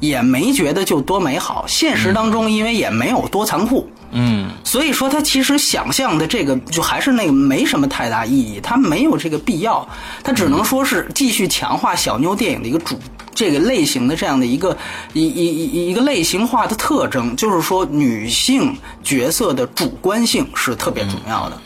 也没觉得就多美好，现实当中因为也没有多残酷，嗯，所以说他其实想象的这个就还是那个没什么太大意义，他没有这个必要，他只能说是继续强化小妞电影的一个主这个类型的这样的一个一一一一个类型化的特征，就是说女性角色的主观性是特别重要的。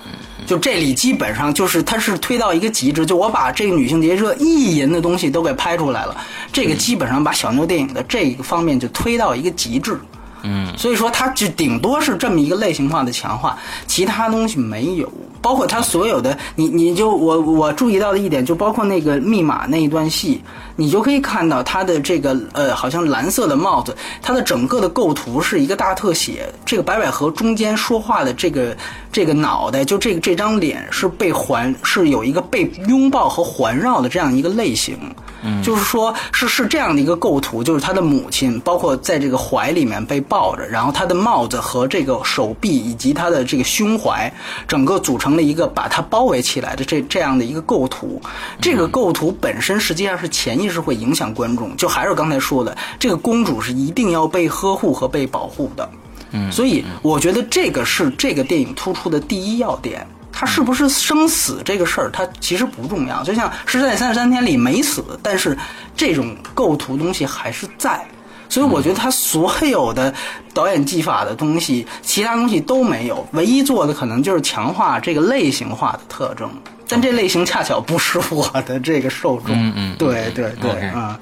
就这里基本上就是，它是推到一个极致，就我把这个女性角色意淫的东西都给拍出来了，这个基本上把小妞电影的这个方面就推到一个极致。嗯，所以说它就顶多是这么一个类型化的强化，其他东西没有，包括他所有的，你你就我我注意到的一点，就包括那个密码那一段戏。你就可以看到他的这个呃，好像蓝色的帽子，它的整个的构图是一个大特写。这个白百合中间说话的这个这个脑袋，就这个这张脸是被环，是有一个被拥抱和环绕的这样一个类型。嗯，就是说，是是这样的一个构图，就是他的母亲，包括在这个怀里面被抱着，然后他的帽子和这个手臂以及他的这个胸怀，整个组成了一个把它包围起来的这这样的一个构图。这个构图本身实际上是潜意识会影响观众，就还是刚才说的，这个公主是一定要被呵护和被保护的。嗯，所以我觉得这个是这个电影突出的第一要点。他是不是生死这个事儿，他其实不重要。就像《是在三十三天》里没死，但是这种构图东西还是在。所以我觉得他所有的导演技法的东西，其他东西都没有，唯一做的可能就是强化这个类型化的特征。但这类型恰巧不是我的这个受众。嗯嗯，对对对，啊。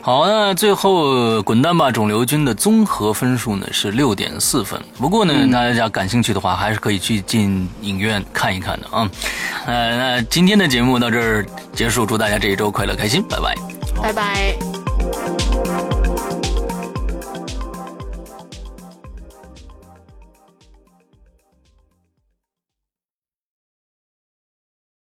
好，那最后滚蛋吧肿瘤君的综合分数呢是六点四分。不过呢，大家感兴趣的话，还是可以去进影院看一看的啊。呃，那今天的节目到这儿结束，祝大家这一周快乐开心，拜拜，拜拜。